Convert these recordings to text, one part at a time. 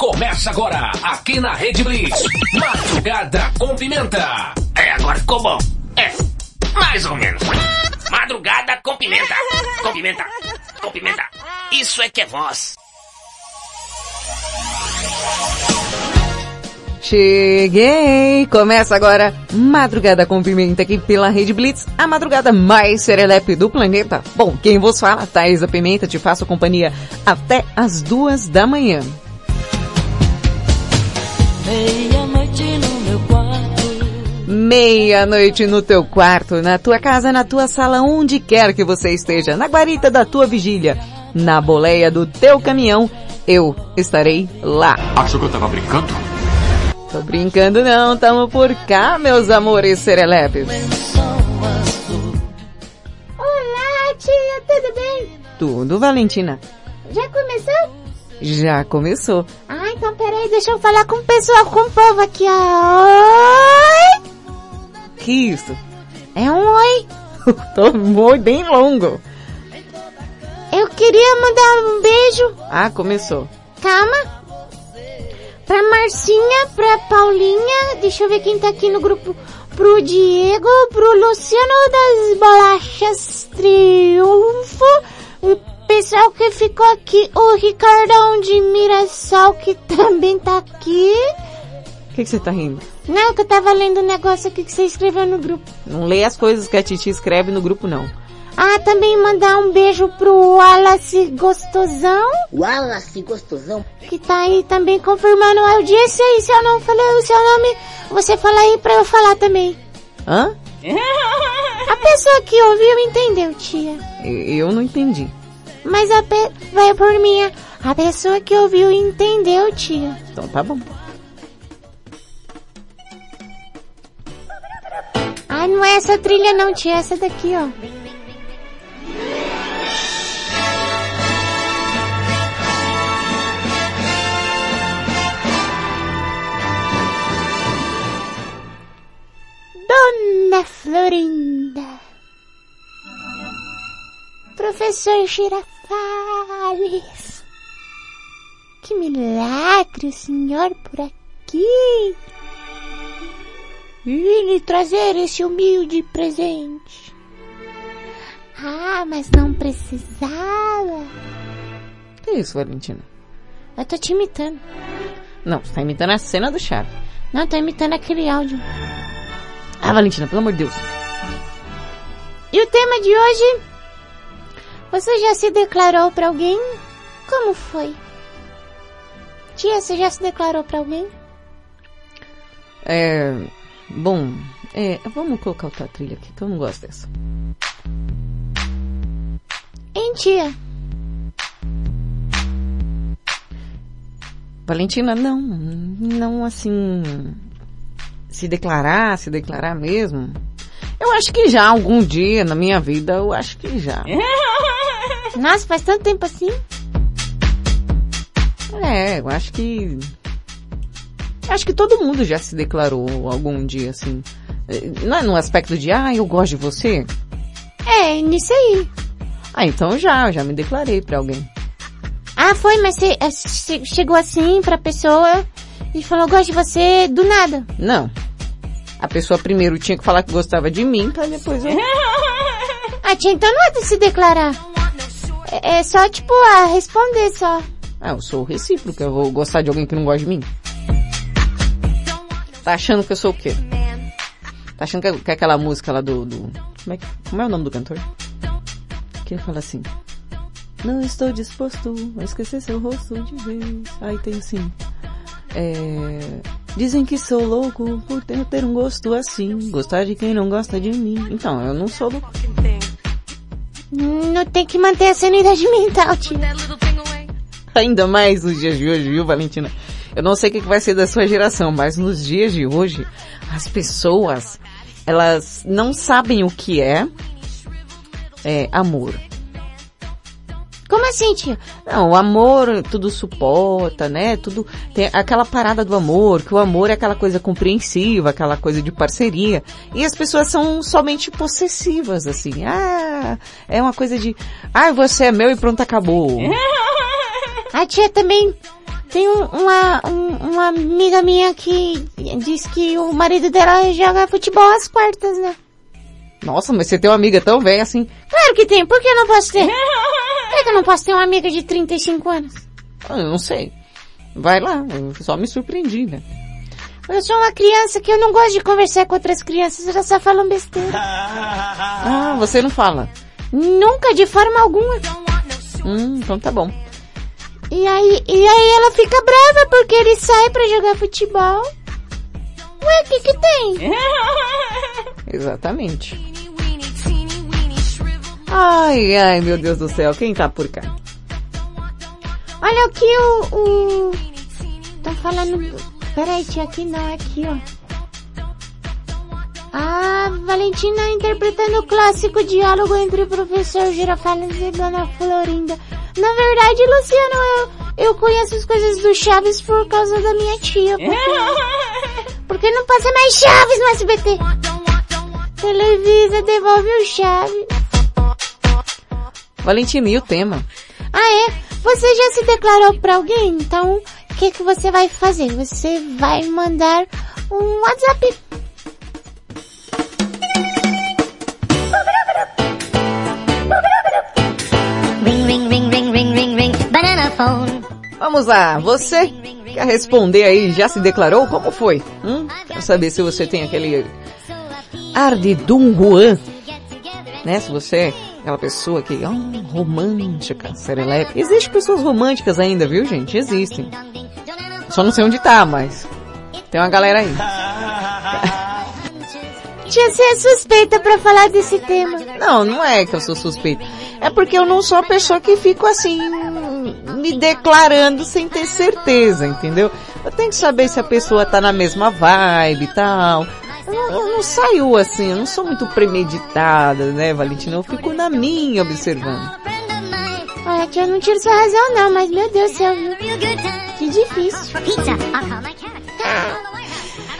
Começa agora, aqui na Rede Blitz. Madrugada com Pimenta. É, agora ficou bom. É, mais ou menos. Madrugada com pimenta. Com pimenta. Com pimenta. Isso é que é voz. Cheguei! Começa agora Madrugada com Pimenta aqui pela Rede Blitz, a madrugada mais serelepe do planeta. Bom, quem vos fala, Thaisa Pimenta, te faço companhia até as duas da manhã. Meia-noite no meu quarto. Meia-noite no teu quarto, na tua casa, na tua sala, onde quer que você esteja, na guarita da tua vigília, na boleia do teu caminhão, eu estarei lá. Achou que eu tava brincando? Tô brincando não, tamo por cá, meus amores serelepes. Olá, tia, tudo bem? Tudo, Valentina? Já começou? Já começou. Ah, então peraí, deixa eu falar com o pessoal, com o povo aqui, ó. Oi! Que isso? É um oi. Tô muito bem longo. Eu queria mandar um beijo. Ah, começou. Calma. Pra Marcinha, pra Paulinha, deixa eu ver quem tá aqui no grupo. Pro Diego, pro Luciano das Bolachas Triunfo, pessoal que ficou aqui, o Ricardão de Mirassol que também tá aqui. O que, que você tá rindo? Não, que eu tava lendo um negócio aqui que você escreveu no grupo. Não leia as coisas que a Titi escreve no grupo, não. Ah, também mandar um beijo pro Wallace Gostosão, Wallace Gostosão. que tá aí também confirmando a audiência. E se eu não falei o seu nome, você fala aí pra eu falar também. Hã? A pessoa que ouviu entendeu, tia. Eu não entendi. Mas a pe... vai por minha. A pessoa que ouviu entendeu, tia. Então tá bom. Ah, não é essa trilha não, tia. É essa daqui, ó. Dona Florinda. Professor Girafales. Que milagre o senhor por aqui. Vim lhe trazer esse humilde presente. Ah, mas não precisava. Que isso, Valentina? Eu tô te imitando. Não, você tá imitando a cena do Chaves. Não, tô imitando aquele áudio. Ah, Valentina, pelo amor de Deus. E o tema de hoje? Você já se declarou pra alguém? Como foi? Tia, você já se declarou pra alguém? É... Bom, é... Vamos colocar outra trilha aqui, que eu não gosto dessa. Hein, tia? Valentina, não. Não assim... Se declarar, se declarar mesmo. Eu acho que já, algum dia na minha vida, eu acho que já. Nossa, faz tanto tempo assim? É, eu acho que... Acho que todo mundo já se declarou algum dia, assim. Não é no aspecto de, ah, eu gosto de você? É, nisso aí. Ah, então já, já me declarei pra alguém. Ah, foi, mas você é, che- chegou assim pra pessoa e falou, gosto de você do nada. Não. A pessoa primeiro tinha que falar que gostava de mim, pra depois eu... Ah, tia, então não é de se declarar. É, é só, tipo, ah, responder só. Ah, eu sou recíproco, eu vou gostar de alguém que não gosta de mim. Tá achando que eu sou o quê? Tá achando que é, que é aquela música lá do, do... Como, é, como é o nome do cantor? Que ele fala assim... Não estou disposto a esquecer seu rosto de vez. Aí tem assim... É... Dizem que sou louco por ter, ter um gosto assim. Gostar de quem não gosta de mim. Então, eu não sou louco. Não tem que manter a sanidade mental, tia. Ainda mais nos dias de hoje, viu, Valentina? Eu não sei o que que vai ser da sua geração, mas nos dias de hoje, as pessoas, elas não sabem o que é, é amor. Como assim, tia? Não, o amor tudo suporta, né? Tudo tem aquela parada do amor, que o amor é aquela coisa compreensiva, aquela coisa de parceria. E as pessoas são somente possessivas, assim. Ah, é uma coisa de, ah, você é meu e pronto, acabou. A tia também tem um- uma, um- uma amiga minha que diz que o marido dela joga futebol às quartas, né? Nossa, mas você tem uma amiga tão velha assim. Claro que tem, por que eu não posso ter? Por que eu não posso ter uma amiga de 35 anos? Ah, eu não sei. Vai lá, eu só me surpreendi, né? Eu sou uma criança que eu não gosto de conversar com outras crianças, elas só falam besteira. Ah, você não fala. Nunca, de forma alguma. Hum, então tá bom. E aí, e aí ela fica brava porque ele sai pra jogar futebol. Ué, o que que tem? Exatamente. Ai, ai, meu Deus do céu, quem tá por cá? Olha aqui o... o... Tá falando... Peraí, tia, aqui não, é aqui, ó. Ah, Valentina interpretando o clássico diálogo entre o professor Girafales e Dona Florinda. Na verdade, Luciano, eu, eu conheço as coisas do Chaves por causa da minha tia. Porque, porque não passa mais Chaves no SBT. Televisa, devolve o Chaves. Valentina, e o tema? Ah, é? Você já se declarou pra alguém? Então, o que que você vai fazer? Você vai mandar um WhatsApp. Ring, ring, ring, ring, ring, ring, ring. Banana phone. Vamos lá, você quer responder aí, já se declarou? Como foi? Hum? Quero saber se você tem aquele ar de Dom Juan, né? Se você aquela pessoa que, oh, romântica, serelepe. Existem pessoas românticas ainda, viu gente? Existem. Só não sei onde tá, mas tem uma galera aí. Tia, você é suspeita pra falar desse tema. Não, não é que eu sou suspeita. É porque eu não sou a pessoa que fico assim, me declarando sem ter certeza, entendeu? Eu tenho que saber se a pessoa tá na mesma vibe e tal. Eu não, eu não saio assim, eu não sou muito premeditada, né, Valentina? Eu fico na minha observando. Olha, tia, eu não tiro sua razão não, mas meu Deus do céu, viu? Que difícil.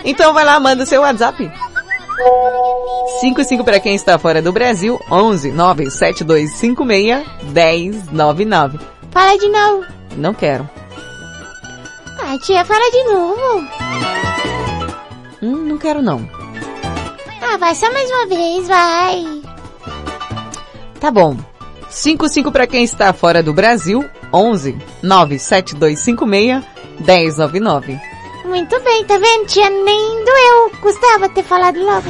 Então vai lá, manda seu WhatsApp. 55 para quem está fora do Brasil, 11 97256 1099. Fala de novo. Não quero. Ah, tia, fala de novo. Hum, não quero não. Ah, vai só mais uma vez, vai. Tá bom. 55 para quem está fora do Brasil, 11 97256 1099. Muito bem, tá vendo, tia? Nem doeu. Custava ter falado logo.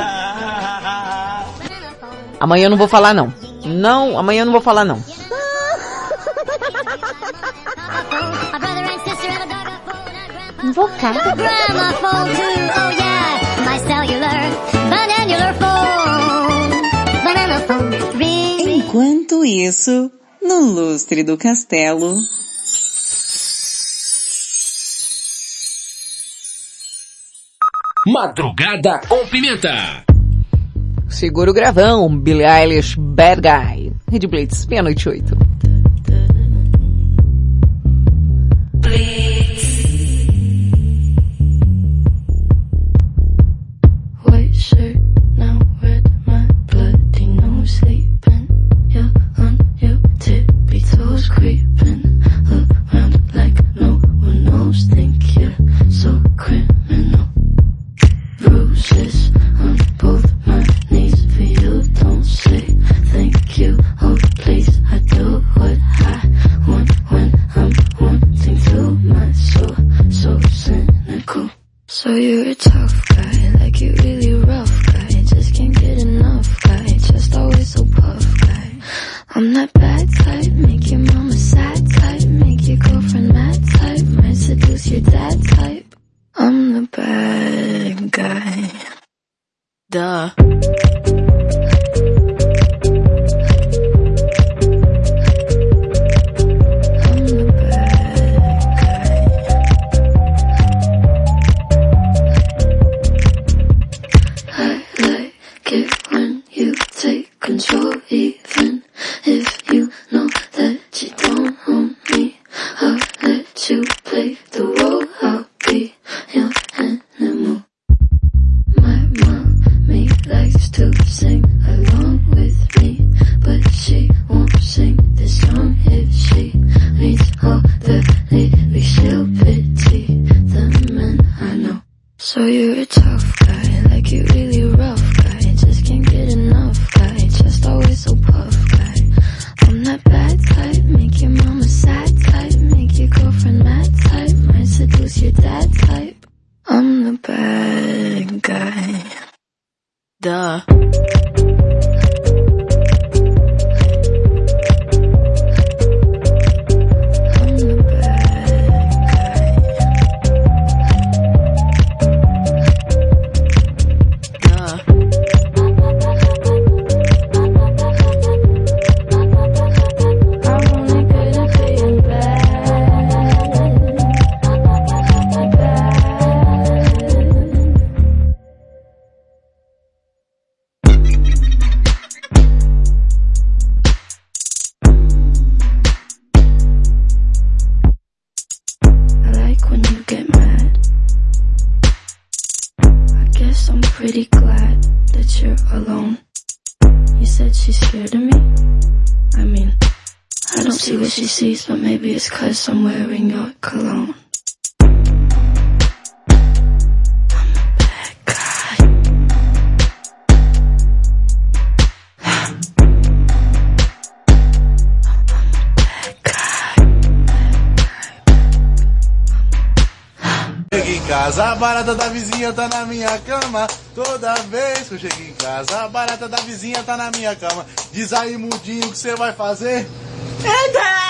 Amanhã eu não vou falar não. Não, amanhã eu não vou falar não. A Enquanto isso, no lustre do castelo, Madrugada com Pimenta. Segura o gravão, Billie Eilish, Bad Guy. Red Blitz, meia-noite oito. guess I'm wearing your cologne. casa, a barata da vizinha tá na minha cama. Toda vez que eu chego em casa, a barata da vizinha tá na minha cama. Diz aí, mudinho, o que você vai fazer? Eita!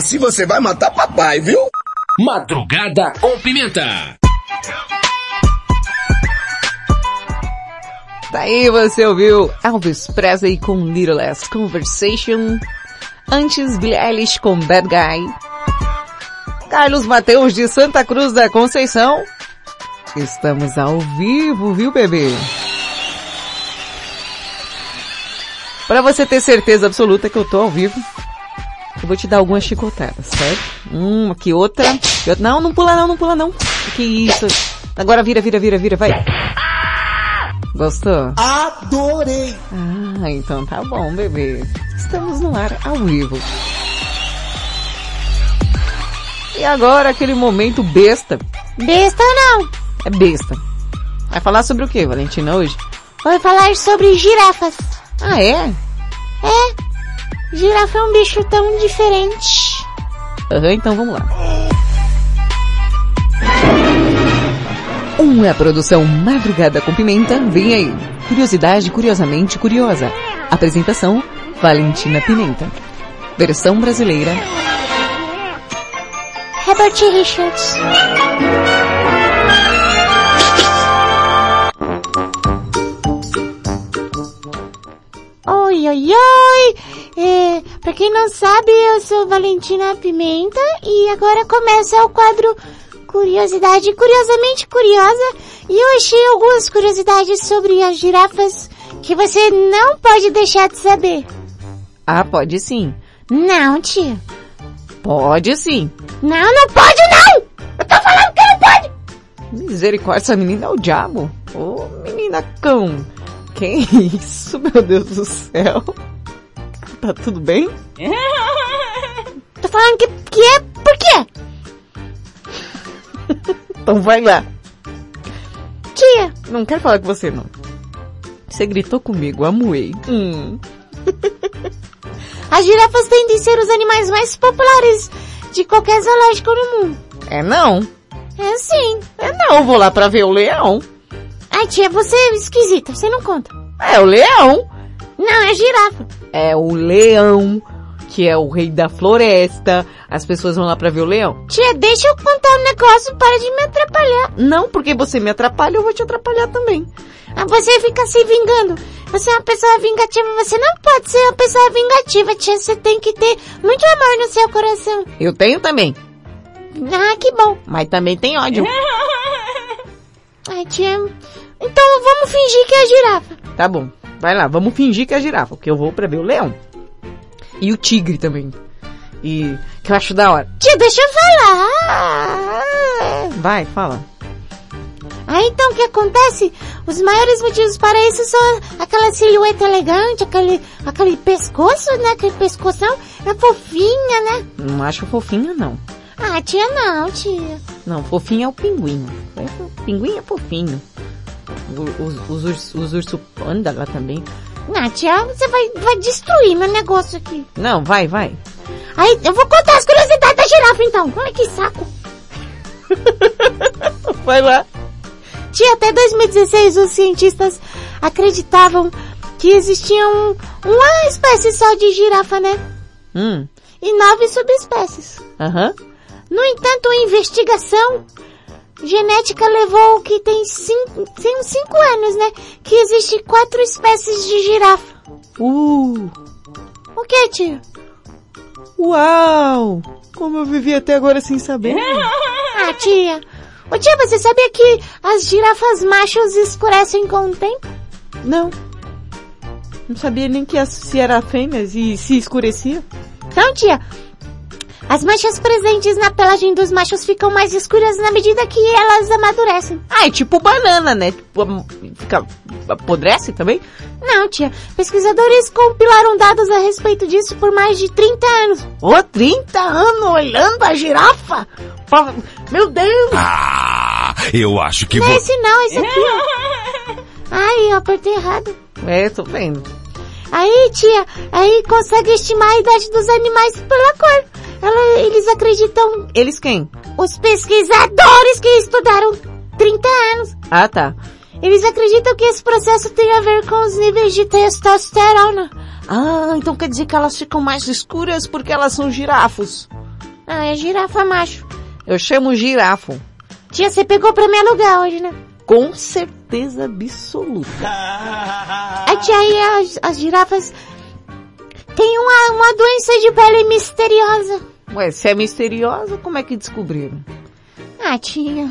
Assim você vai matar papai, viu? Madrugada com Pimenta. Daí você ouviu Elvis Presley com Little Less Conversation. Antes Billie Eilish com Bad Guy. Carlos Mateus de Santa Cruz da Conceição. Estamos ao vivo, viu bebê? Para você ter certeza absoluta que eu tô ao vivo, eu vou te dar algumas chicotadas, certo? Uma, que outra. que outra. Não, não pula não, não pula não. Que isso. Agora vira, vira, vira, vira, vai. Gostou? Adorei! Ah, então tá bom, bebê. Estamos no ar ao vivo. E agora aquele momento besta. Besta não. É besta. Vai falar sobre o que, Valentina, hoje? Vou falar sobre girafas. Ah, é? É. Girafa é um bicho tão diferente. Aham, então vamos lá. Uma produção Madrugada com Pimenta, vem aí. Curiosidade curiosamente curiosa. Apresentação, Valentina Pimenta. Versão brasileira, Herbert Richards. Oi, oi, oi! É, pra quem não sabe, eu sou Valentina Pimenta e agora começa o quadro Curiosidade Curiosamente Curiosa e eu achei algumas curiosidades sobre as girafas que você não pode deixar de saber. Ah, pode sim. Não, tia. Pode sim. Não, não pode não! Eu tô falando que não pode! Misericórdia, essa menina é o diabo. Ô, menina cão. Quem é isso, meu Deus do céu? Tá tudo bem? Tô falando que, que é por quê? Então vai lá. Tia, Não quero falar com você, não. Você gritou comigo, amuei. Hum. as girafas tendem a ser os animais mais populares de qualquer zoológico no mundo. É não. É sim. É não, eu vou lá pra ver o leão. Ai tia, você é esquisita, você não conta. É o leão. Não, é girafa. É o leão, que é o rei da floresta. As pessoas vão lá pra ver o leão. Tia, deixa eu contar um negócio, para de me atrapalhar. Não, porque você me atrapalha, eu vou te atrapalhar também. Ah, você fica se vingando. Você é uma pessoa vingativa, você não pode ser uma pessoa vingativa, tia. Você tem que ter muito amor no seu coração. Eu tenho também, Ah, que bom. mas também tem ódio. Ai, tia. Então vamos fingir que é a girafa. Tá bom, vai lá, vamos fingir que é a girafa, porque eu vou pra ver o leão. E o tigre também. E que eu acho da hora. Tia, deixa eu falar. Vai, fala. Ah, então o que acontece? Os maiores motivos para isso são aquela silhueta elegante, aquele, aquele pescoço, né? Aquele pescoção, é fofinha, né? Não acho fofinha, não. Ah, tia, não, tia. Não, fofinho é o pinguim. É, o pinguim é fofinho. Os, os, os urso panda lá também. Não, tia, você vai, vai destruir meu negócio aqui. Não, vai, vai. Aí, eu vou contar as curiosidades da girafa então. Olha que saco. Vai lá. Tia, até 2016 os cientistas acreditavam que existia um, uma espécie só de girafa, né? Hum, E nove subespécies. aham. No entanto, a investigação genética levou que tem cinco, tem uns cinco anos, né? Que existe quatro espécies de girafa. Uh, O que, tia? uau! Como eu vivi até agora sem saber. Ah, tia. Ô tia, você sabia que as girafas machos escurecem com o tempo? Não. Não sabia nem que as- se era fêmeas e se escurecia. Então, tia, as manchas presentes na pelagem dos machos ficam mais escuras na medida que elas amadurecem. Ah, é tipo banana, né? Tipo, am- fica, apodrece também? Não, tia. Pesquisadores compilaram dados a respeito disso por mais de 30 anos. Ô, 30 anos olhando a girafa? Fa- Meu Deus! Ah, eu acho que Não é esse não, esse aqui. Ai, eu apertei errado. É, tô vendo. Aí, tia, aí consegue estimar a idade dos animais pela cor. Ela- eles acreditam, Eles quem? os pesquisadores que estudaram 30 anos, Ah, tá. eles acreditam que esse processo tem a ver com os níveis de testosterona. Ah, então quer dizer que elas ficam mais escuras porque elas são girafos. Ah, é girafa macho. Eu chamo girafo. Tia, você pegou pra me alugar hoje, né? Com certeza absoluta. A tia, aí as, as girafas têm uma, uma doença de pele misteriosa. Ué, se é misteriosa, como é que descobriram? Ah, tia.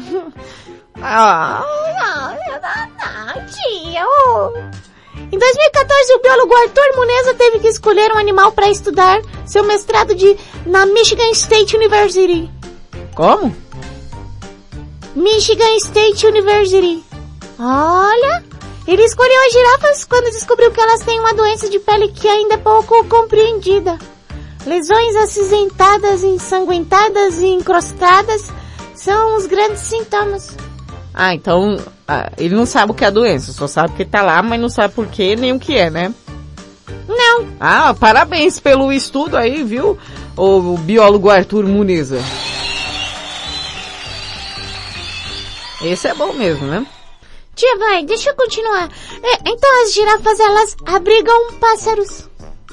Ah, não, não, tia. oh. Em 2014, o biólogo Arthur Muneza teve que escolher um animal para estudar seu mestrado de na Michigan State University. como? Michigan State University. Olha, ele escolheu as girafas quando descobriu que elas têm uma doença de pele que ainda é pouco compreendida. Lesões acinzentadas, ensanguentadas e encrostadas são os grandes sintomas. Ah, então ah, ele não sabe o que é a doença, só sabe que tá lá, mas não sabe por quê nem o que é, né? Não, Ah, parabéns pelo estudo aí, viu? O, o biólogo Arthur Muniza. Esse é bom mesmo, né? tia, vai, deixa eu continuar. É, então as girafas elas abrigam pássaros.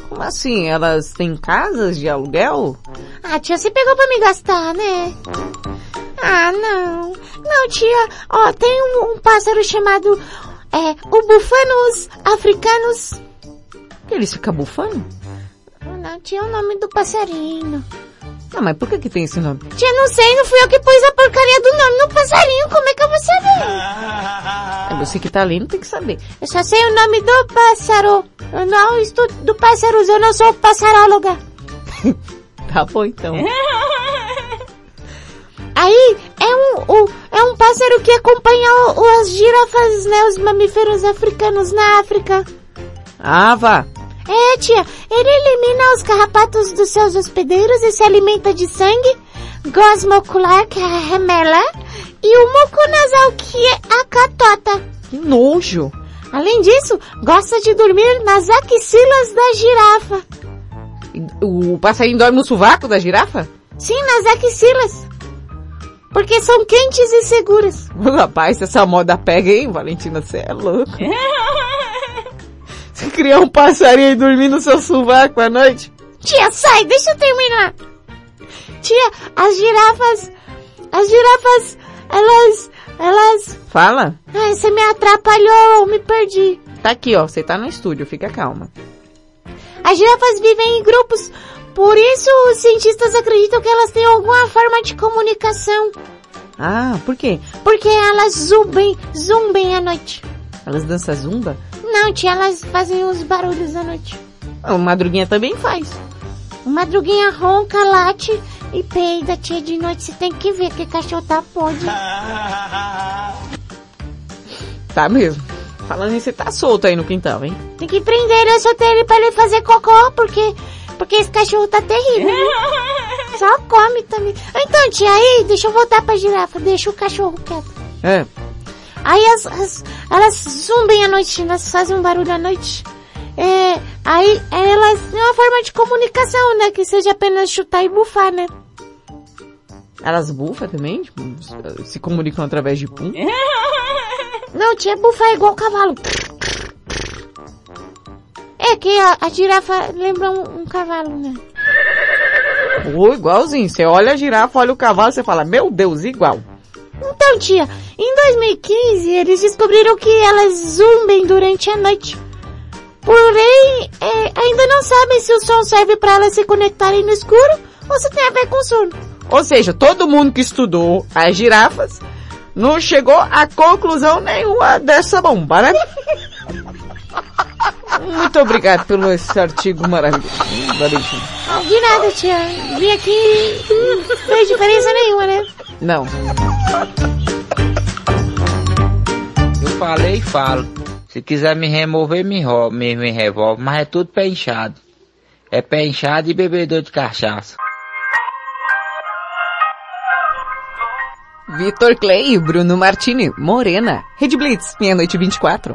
Como assim? Elas têm casas de aluguel? Ah, tia, você pegou pra me gastar, né? Ah, não. Não, tia. Ó, tem um, um pássaro chamado, é, o bufanos africanos. Que eles ficam bufando? Não, tia, é o nome do passarinho. Ah, mas por que que tem esse nome? Tia, não sei, não fui eu que pus a porcaria do nome no passarinho, como é que eu vou saber? É você que tá lendo, tem que saber. Eu só sei o nome do pássaro. Eu não estudo do pássaros, eu não sou passaróloga. Tá bom então. Aí, é um, o- é um pássaro que acompanha o- as girafas, né, os mamíferos africanos na África. Ah, vá. É, tia, ele elimina os carrapatos dos seus hospedeiros e se alimenta de sangue, gosma ocular, que é a remela, e o muco nasal, que é a catota. Que nojo. Além disso, gosta de dormir nas axilas da girafa. O passarinho dorme no sovaco da girafa? Sim, nas axilas. Porque são quentes e seguras. Rapaz, se essa moda pega, hein, Valentina? Você é louco. Você criar um passarinho e dormir no seu sovaco à noite? Tia, sai, deixa eu terminar. Tia, as girafas, as girafas, elas, elas... Fala. Ai, você me atrapalhou, me perdi. Tá aqui, ó. Você tá no estúdio, fica calma. As girafas vivem em grupos, por isso os cientistas acreditam que elas têm alguma forma de comunicação. Ah, por quê? Porque elas zumbem, zumbem à noite. Elas dançam zumba? Não, tia, elas fazem os barulhos à noite. Ah, O Madruguinha também faz. O Madruguinha ronca, late e peida, tia, de noite. Você tem que ver que cachorro tá podre. Tá mesmo. Falando nisso, você tá solto aí no quintal, hein? Tem que prender eu soltei ele pra ele fazer cocô, porque, porque esse cachorro tá terrível. Só come também. Então, tia, aí, deixa eu voltar pra girafa, deixa o cachorro quieto. É. Aí as, as- elas zumbem à noite, elas fazem um barulho à noite. É, aí elas têm uma forma de comunicação, né? Que seja apenas chutar e bufar, né? Elas bufam também? Tipo, se comunicam através de pum? Não, tia, bufar é igual cavalo. É que a, a girafa lembra um, um cavalo, né? Ou igualzinho. Você olha a girafa, olha o cavalo, você fala, meu Deus, igual. Então, tia, em 2015 eles descobriram que elas zumbem durante a noite. Porém, é, ainda não sabem se o som serve para elas se conectarem no escuro ou se tem a ver com sono. Ou seja, todo mundo que estudou as girafas não chegou a conclusão nenhuma dessa bomba, né? Muito obrigado pelo esse artigo maravilhoso. De nada, tia. Vim aqui não fez diferença nenhuma, né? Não. Eu falei e falo. Se quiser me remover, me, me, me revolve. Mas é tudo pé inchado. É pé inchado e bebedor de cachaça. Vitor Clay e Bruno Martini, Morena. Red Blitz, meia-noite 24.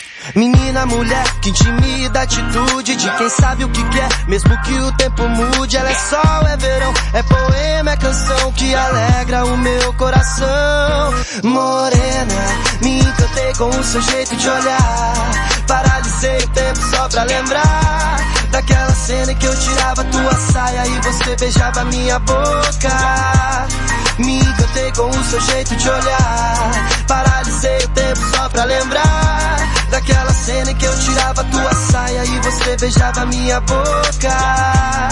Menina, mulher, que intimida a atitude de quem sabe o que quer, mesmo que o tempo mude. Ela é sol, é verão, é poema, é canção que alegra o meu coração. Morena, me encantei com o seu jeito de olhar. Paralisei o tempo só pra lembrar daquela cena que eu tirava tua saia e você beijava minha boca. Me encantei com o seu jeito de olhar. Paralisei o tempo só pra lembrar daquela cena que eu tirava tua saia e você beijava minha boca.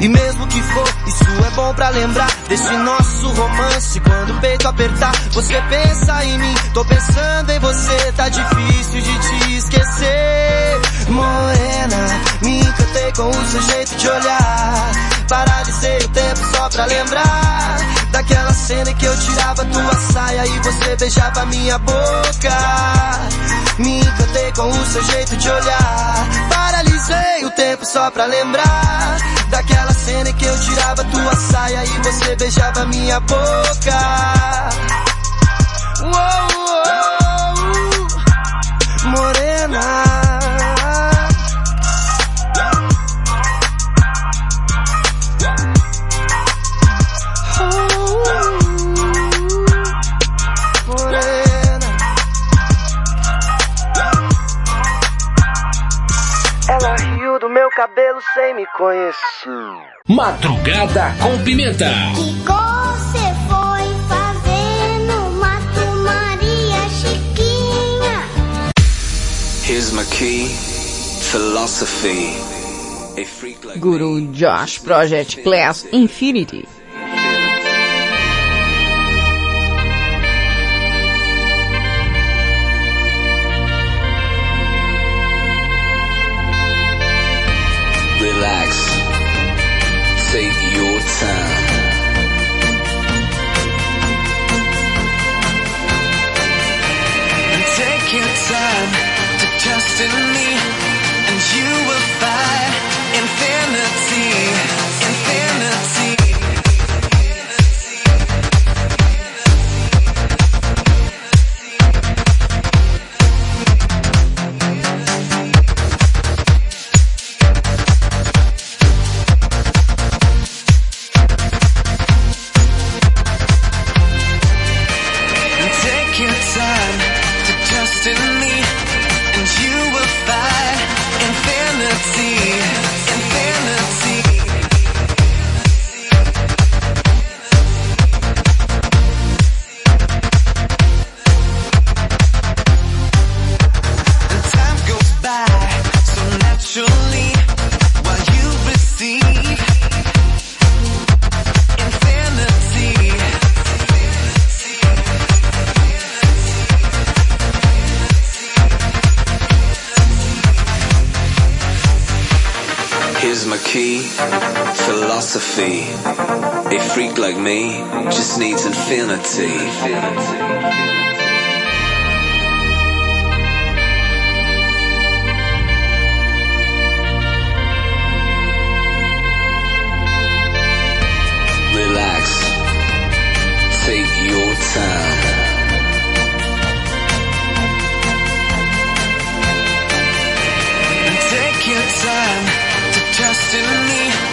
E mesmo que for, isso é bom pra lembrar desse nosso romance. Quando o peito apertar, você pensa em mim. Tô pensando em você, tá difícil de te esquecer. Morena, me encantei com o seu jeito de olhar. Paralisei o tempo só pra lembrar daquela cena que eu tirava tua saia e você beijava minha boca. Me encantei com o seu jeito de olhar. Paralisei o tempo só pra lembrar daquela cena em que eu tirava tua saia e você beijava minha boca. Uou, cabelo sem me conhecer. Madrugada com Pimenta. Que você foi fazer no Mato Maria Chiquinha? Here's my key, philosophy. Guru Josh Project Class Infinity. In me just needs infinity. Relax. Take your time. Take your time to trust in me,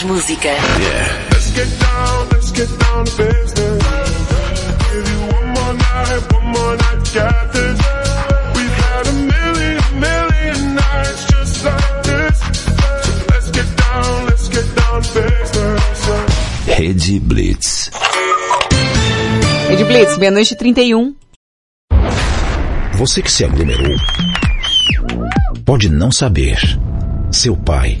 Mais música. Yeah. Let's get down, let's get down to business. Give you one more night, one more night, got this. We've had a million, million nights just like this. So let's get down, let's get down to business. Rede Blitz. Ed Blitz, meia-noite e 31. Você que se aglomerou pode não saber. Seu pai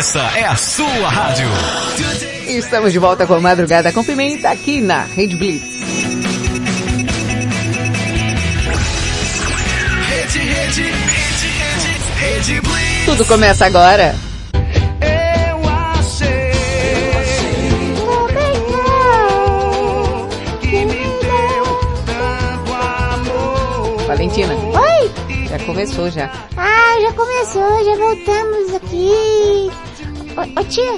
Essa é a sua rádio. Estamos de volta com a Madrugada com Pimenta aqui na Rede Blitz. Rede, rede, rede, rede, rede Blitz. Tudo começa agora. Eu achei que me deu tanto amor. Valentina, Oi! já começou já. Ah, já começou, já voltamos aqui. Ô, ô tia,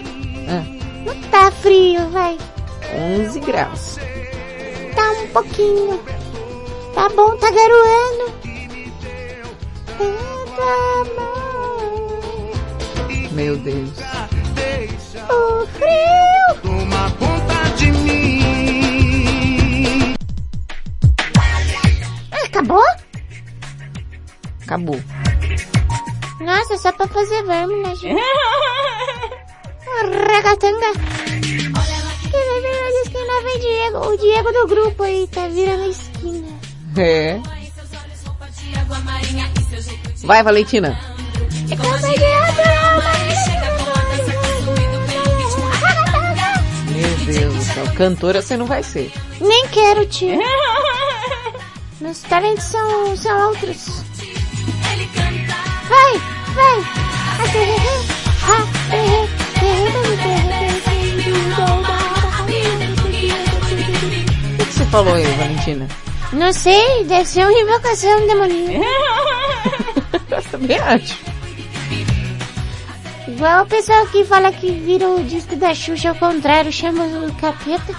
Ah, não tá frio, vai. 11 graus. Tá um pouquinho. Tá bom, tá garoando. Meu Deus. O frio. Toma conta de mim. Ah, Acabou? Acabou. Nossa, só pra fazer verme, né, gente? Ragatanga. Que vai virar a esquina, vem Diego. O Diego do grupo aí tá virando esquina. É. Vai, Valentina. É Meu Deus do céu. Cantora você não vai ser. Nem quero, tio. Meus talentos são, são outros. O que, que você falou aí, Valentina? Não sei, deve ser uma invocação demoníaca. Eu também acho. Igual o pessoal que fala que vira o disco da Xuxa ao contrário, chama o capeta.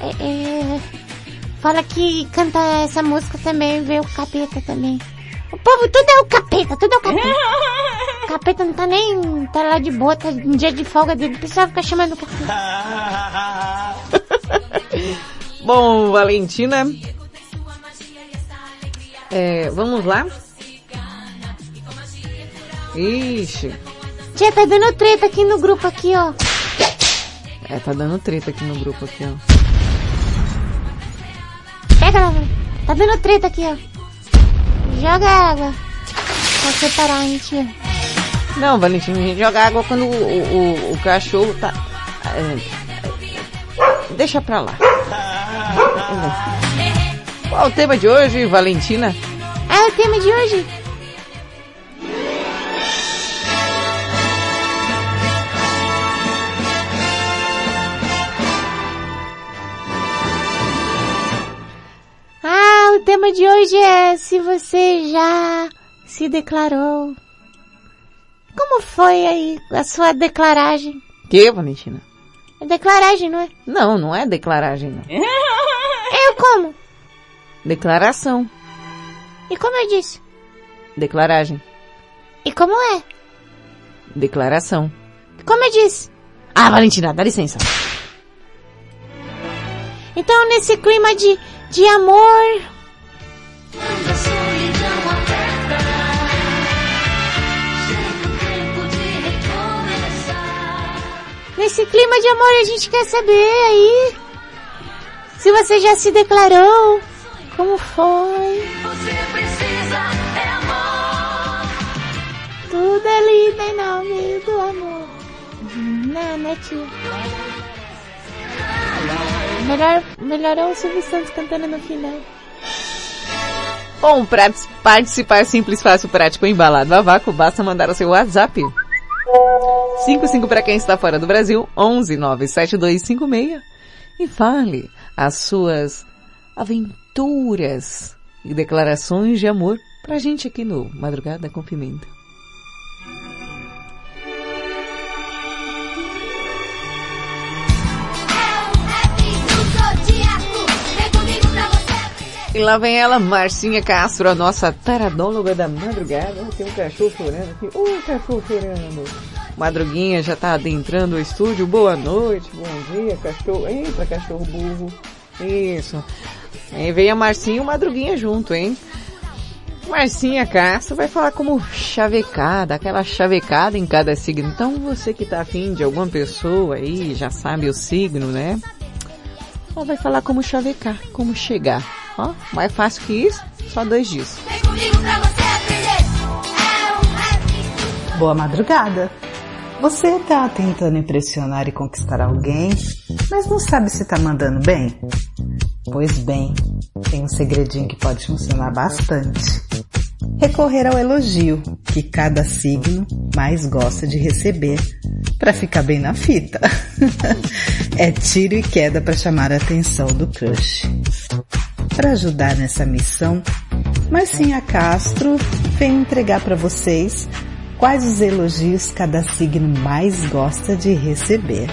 É, é, fala que canta essa música também, vê o capeta também. O povo tudo é o capeta, tudo é o capeta. O capeta não tá nem, tá lá de boa, tá em dia de folga dele, o pessoal fica chamando o capeta. Bom, Valentina. É, vamos lá? Ixi. Tia, tá dando treta aqui no grupo aqui, ó. É, tá dando treta aqui no grupo aqui, ó. Pega. Tá dando treta aqui, ó. Joga água. Pra separar, hein, tia. Não, Valentim, a gente joga água quando o, o, o cachorro tá... é, é, deixa pra lá. Qual é o tema de hoje, Valentina? Ah, o tema de hoje? O tema de hoje é se você já se declarou. Como foi aí a sua declaragem? Que, Valentina? É declaragem, não é? Não, não é declaragem, não. Eu como? Declaração. E como eu disse? Declaragem. E como é? Declaração. Como eu disse? Ah, Valentina, dá licença. Então, nesse clima de, de amor, nesse clima de amor a gente quer saber aí se você já se declarou, como foi? Tudo é lindo em nome do amor. Né, né, tia? Melhor, melhor é o Silvio Santos cantando no final. Bom, para participar simples, fácil, prático, embalado a vácuo, basta mandar o seu WhatsApp. 55 para quem está fora do Brasil, 11 97256 e fale as suas aventuras e declarações de amor pra gente aqui no Madrugada com Pimenta. E lá vem ela, Marcinha Castro, a nossa taradóloga da madrugada. Tem um cachorro chorando aqui. Ô, cachorro chorando. Madruguinha já tá adentrando o estúdio. Boa noite, bom dia, cachorro. Entra, cachorro burro. Isso. Aí vem a Marcinha e o Madruguinha junto, hein? Marcinha Castro vai falar como chavecada, aquela chavecada em cada signo. Então você que tá afim de alguma pessoa aí, já sabe o signo, né? Ela vai falar como chavecar, como chegar. Ó, mais fácil que isso, só dois dias. Boa madrugada. Você tá tentando impressionar e conquistar alguém, mas não sabe se tá mandando bem? Pois bem, tem um segredinho que pode funcionar bastante. Recorrer ao elogio, que cada signo mais gosta de receber, para ficar bem na fita. é tiro e queda para chamar a atenção do crush. Para ajudar nessa missão, Marcinha Castro vem entregar para vocês quais os elogios cada signo mais gosta de receber.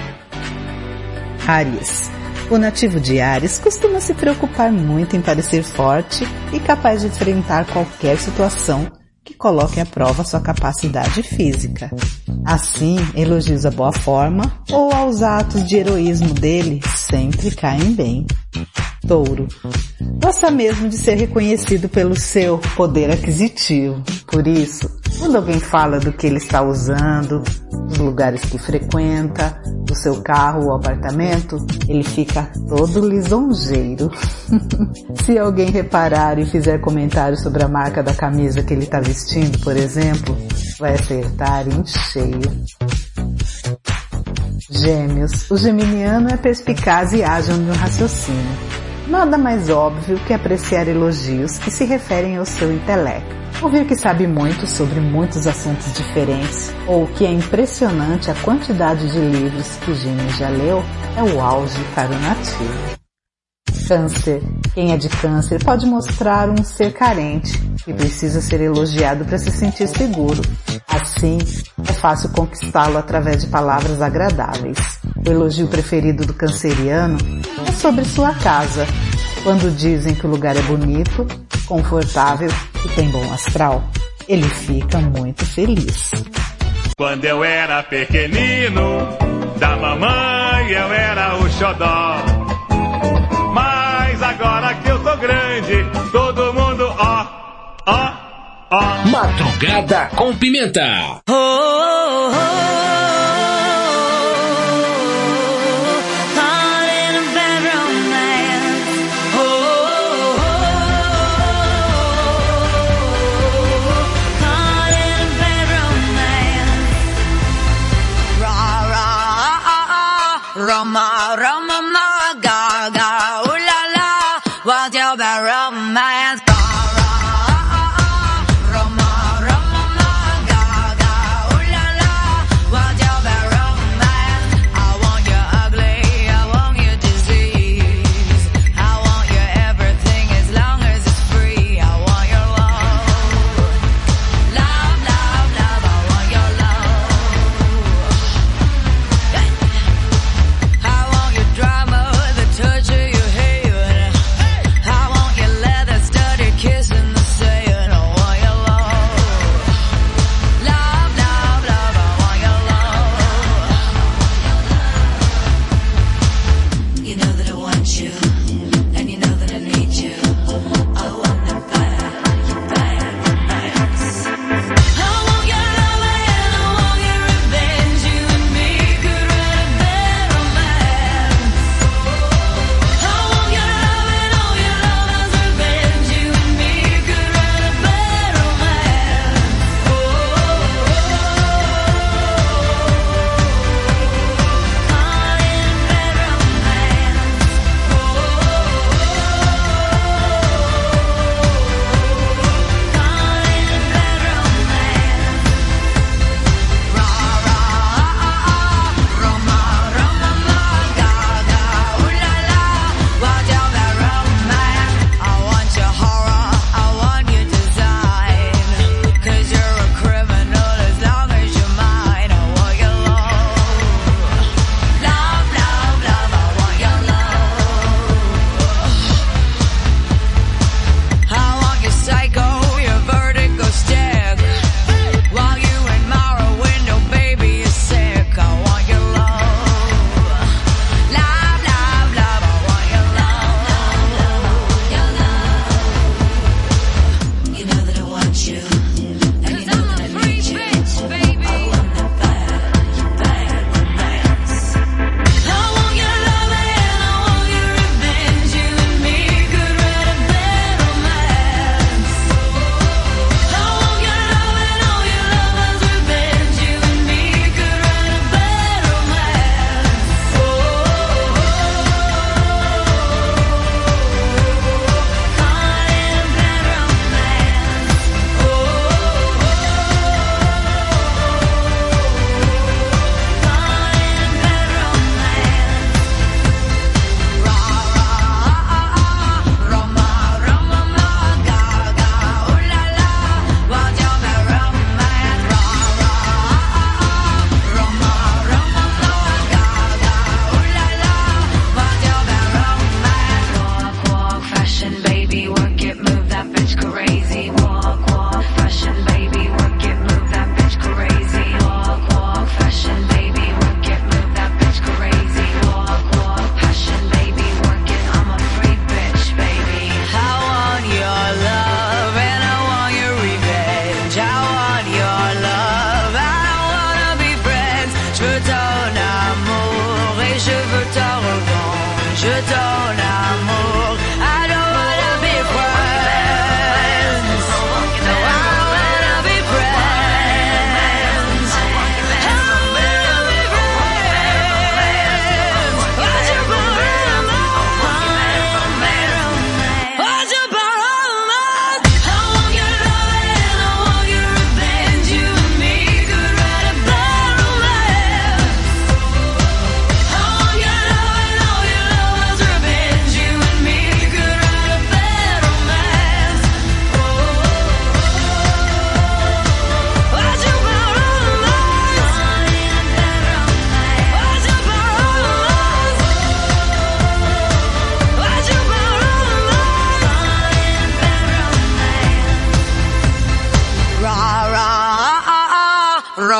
Aries. O nativo de Ares costuma se preocupar muito em parecer forte e capaz de enfrentar qualquer situação que coloque à prova sua capacidade física. Assim, elogios à boa forma ou aos atos de heroísmo dele sempre caem bem. Touro. Gosta mesmo de ser reconhecido pelo seu poder aquisitivo. Por isso, quando alguém fala do que ele está usando, dos lugares que frequenta, do seu carro ou apartamento, ele fica todo lisonjeiro. Se alguém reparar e fizer comentários sobre a marca da camisa que ele está vestindo, por exemplo, vai acertar em cheio. Gêmeos. O geminiano é perspicaz e ágil no raciocínio. Nada mais óbvio que apreciar elogios que se referem ao seu intelecto. Ouvir que sabe muito sobre muitos assuntos diferentes ou que é impressionante a quantidade de livros que o gênio já leu é o auge para o nativo. Câncer. Quem é de câncer pode mostrar um ser carente e precisa ser elogiado para se sentir seguro. Assim, é fácil conquistá-lo através de palavras agradáveis. O elogio preferido do canceriano é sobre sua casa. Quando dizem que o lugar é bonito, confortável e tem bom astral, ele fica muito feliz. Quando eu era pequenino, da mamãe eu era o xodó. grande, todo mundo ó, ó, ó. Madrugada com pimenta. Oh, oh, oh.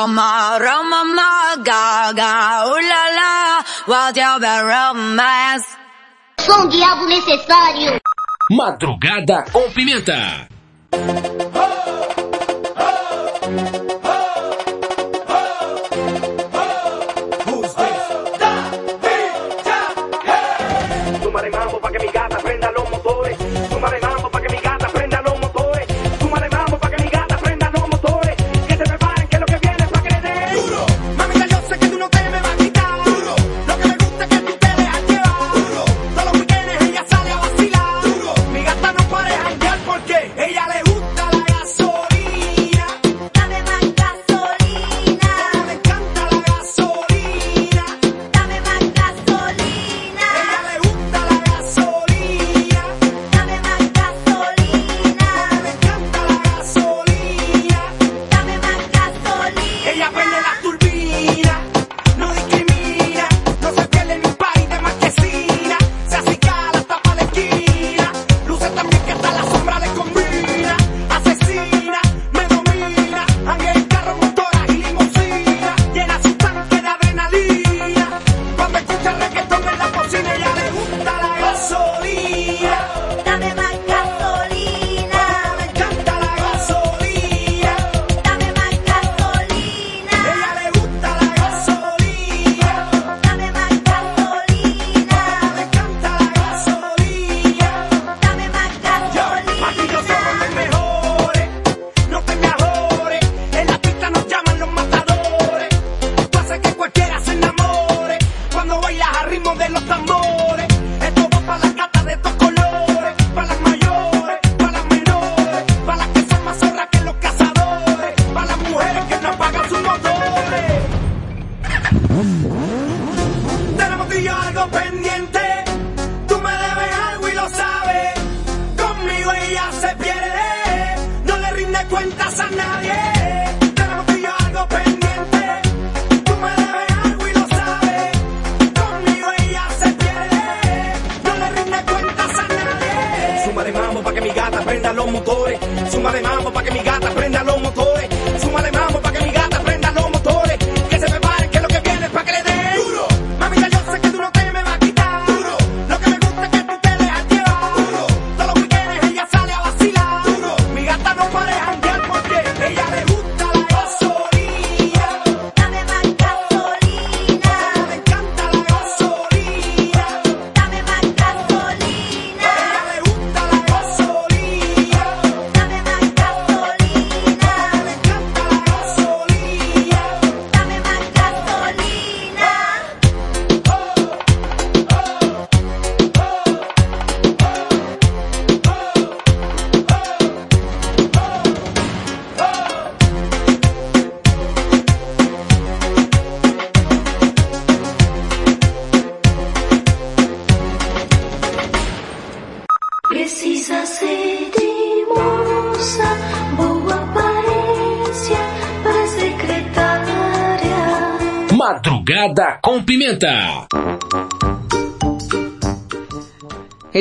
Roma, Roma, Magaga, ulala, what your romance. Som diabo necessário. Madrugada com pimenta.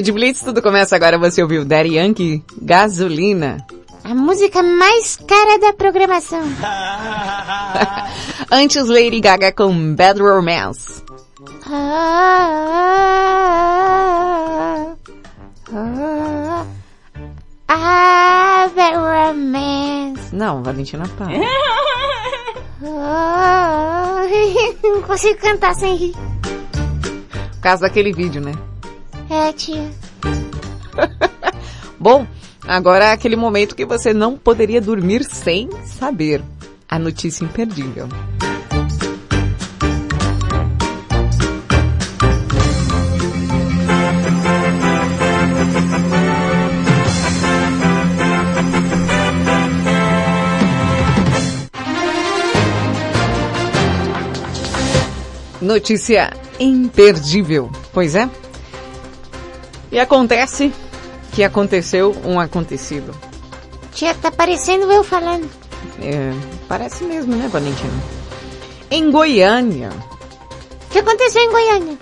Rede Blitz, tudo começa agora. Você ouviu Daddy Yankee, Gasolina. A música mais cara da programação. Antes Lady Gaga com Bad Romance. Ah, ah, ah, Bad Romance. Não, Valentina Pá. Ah, não consigo cantar sem rir. Por causa daquele vídeo, né? É, tia. Bom, agora é aquele momento que você não poderia dormir sem saber. A notícia imperdível. Notícia imperdível. Pois é. E acontece que aconteceu um acontecido. Tia, tá parecendo eu falando. É, parece mesmo, né, Valentina? Em Goiânia, O que aconteceu em Goiânia?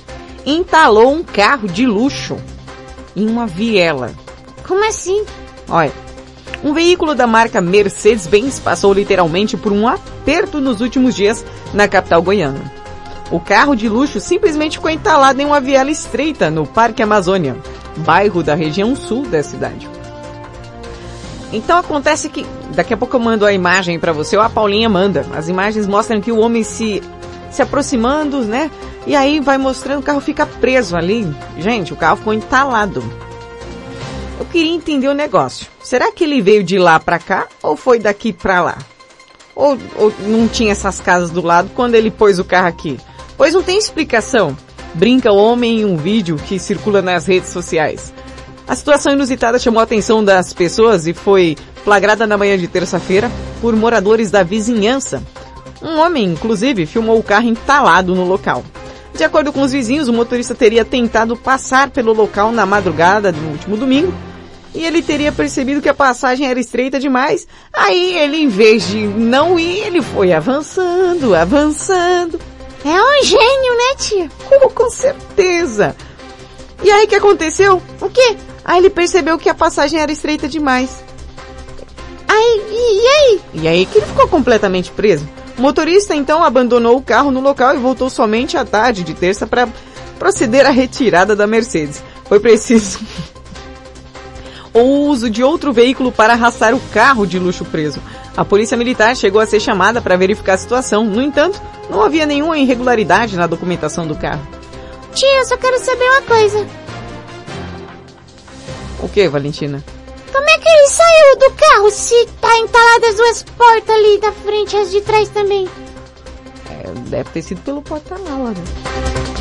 entalou um carro de luxo em uma viela. Como assim? Olha, um veículo da marca Mercedes-Benz passou literalmente por um aperto nos últimos dias na capital goiana. O carro de luxo simplesmente ficou entalado em uma viela estreita no Parque Amazônia, bairro da região sul da cidade. Então acontece que, daqui a pouco eu mando a imagem para você, ou a Paulinha manda. As imagens mostram que o homem se, se aproximando, né? E aí vai mostrando, o carro fica preso ali. Gente, o carro ficou entalado. Eu queria entender o negócio. Será que ele veio de lá para cá ou foi daqui para lá? Ou, ou não tinha essas casas do lado quando ele pôs o carro aqui? Pois não tem explicação. Brinca o homem em um vídeo que circula nas redes sociais. A situação inusitada chamou a atenção das pessoas e foi flagrada na manhã de terça-feira por moradores da vizinhança. Um homem, inclusive, filmou o carro entalado no local. De acordo com os vizinhos, o motorista teria tentado passar pelo local na madrugada do último domingo e ele teria percebido que a passagem era estreita demais. Aí ele, em vez de não ir, ele foi avançando, avançando. É um gênio, né, tia? Oh, com certeza. E aí o que aconteceu? O quê? Aí ele percebeu que a passagem era estreita demais. Aí, e, e aí? E aí que ele ficou completamente preso. O motorista então abandonou o carro no local e voltou somente à tarde de terça para proceder à retirada da Mercedes. Foi preciso o uso de outro veículo para arrastar o carro de luxo preso. A polícia militar chegou a ser chamada para verificar a situação. No entanto, não havia nenhuma irregularidade na documentação do carro. Tia, eu só quero saber uma coisa. O que, Valentina? Como é que ele saiu do carro se tá entalado as duas portas ali da frente e as de trás também? É, deve ter sido pelo porta-mala, né?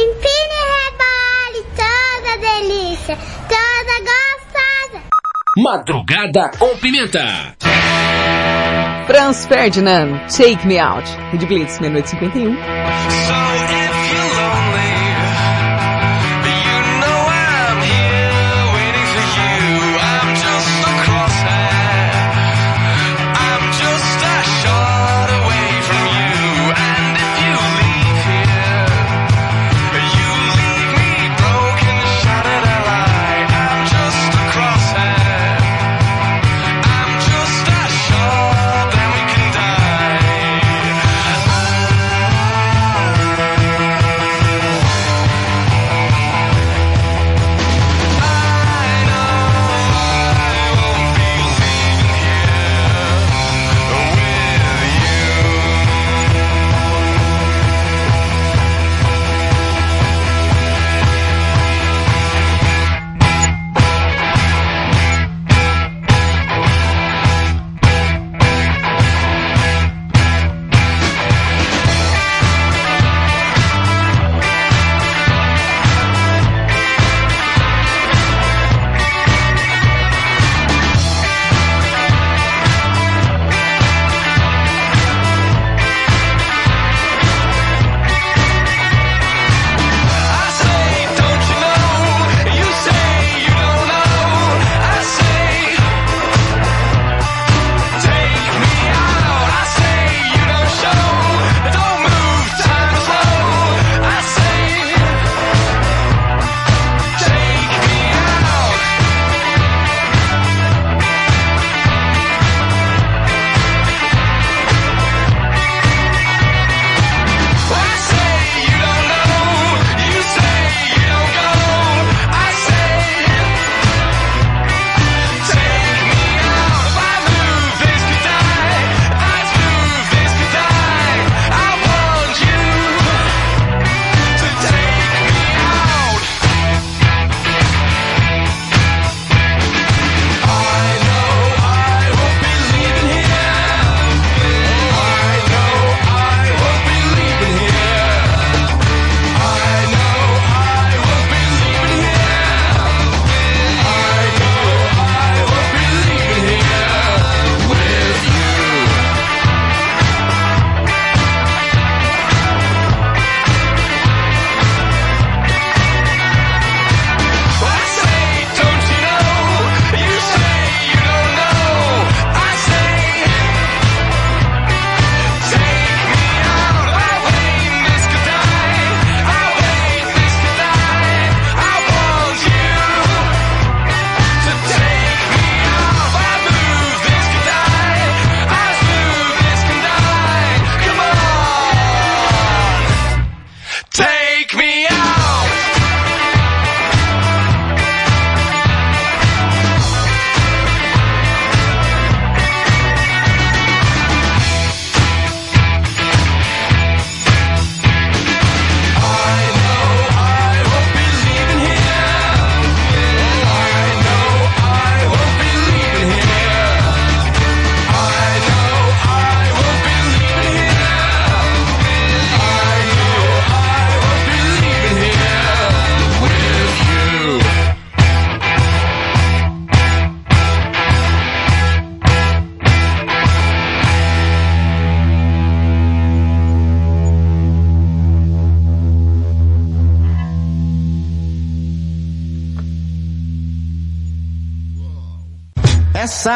Empina e rebole, toda delícia, toda gostosa. Madrugada com Pimenta. Franz Ferdinand, Take Me Out. Rede Blitz, meia-noite e 51.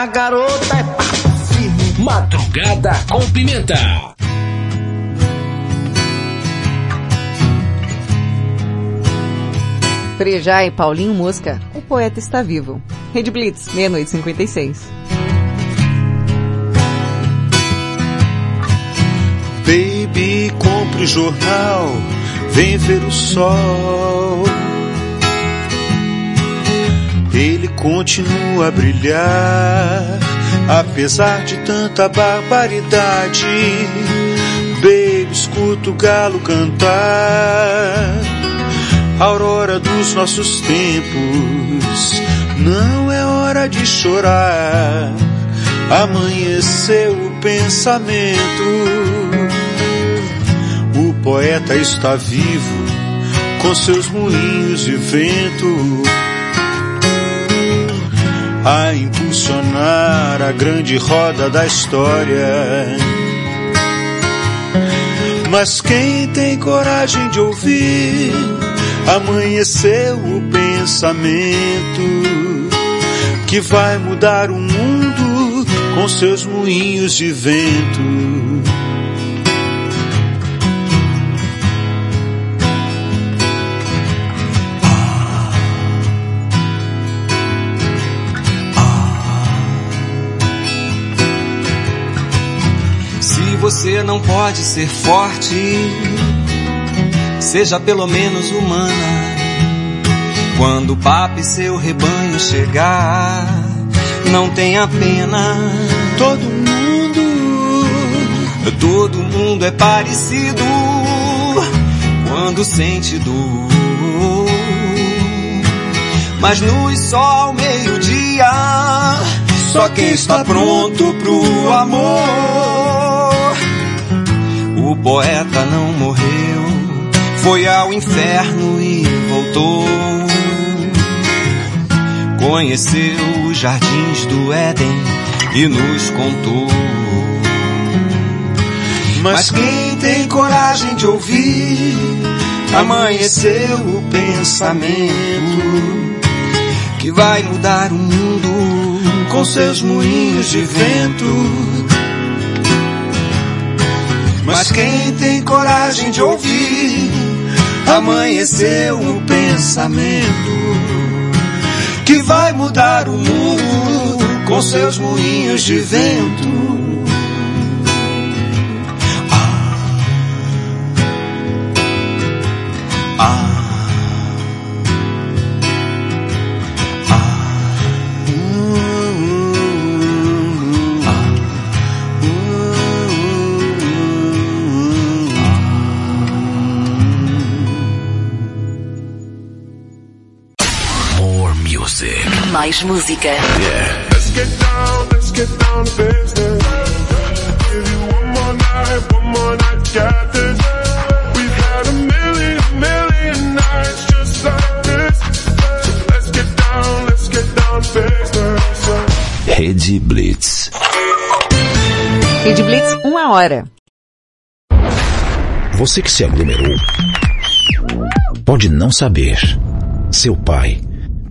Essa garota é Madrugada com Pimenta. Frejá e Paulinho Mosca, o poeta está vivo. Rede Blitz, meia-noite e 56. Baby, compre o jornal, vem ver o sol. Continua a brilhar, apesar de tanta barbaridade. Baby, escuta o galo cantar, aurora dos nossos tempos. Não é hora de chorar, amanheceu o pensamento. O poeta está vivo, com seus moinhos de vento a impulsionar a grande roda da história. Mas quem tem coragem de ouvir, amanheceu o pensamento que vai mudar o mundo com seus moinhos de vento. Você não pode ser forte, seja pelo menos humana. Quando o papo e seu rebanho chegar, não tenha pena. Todo mundo, todo mundo é parecido quando sente dor. Mas luz só ao meio-dia, só quem está pronto pro amor. O poeta não morreu, foi ao inferno e voltou. Conheceu os jardins do Éden e nos contou. Mas quem tem coragem de ouvir, amanheceu o pensamento que vai mudar o mundo com seus moinhos de vento. Mas quem tem coragem de ouvir, amanheceu o pensamento que vai mudar o mundo com seus moinhos de vento. Mais música. Yeah. Let's get down, let's get down to business. Give you one more night, one more night, got this. We've had a million, million nights just like this. So let's get down, let's get down to business. Rede Blitz. Rede Blitz, uma hora. Você que se aglomerou pode não saber. Seu pai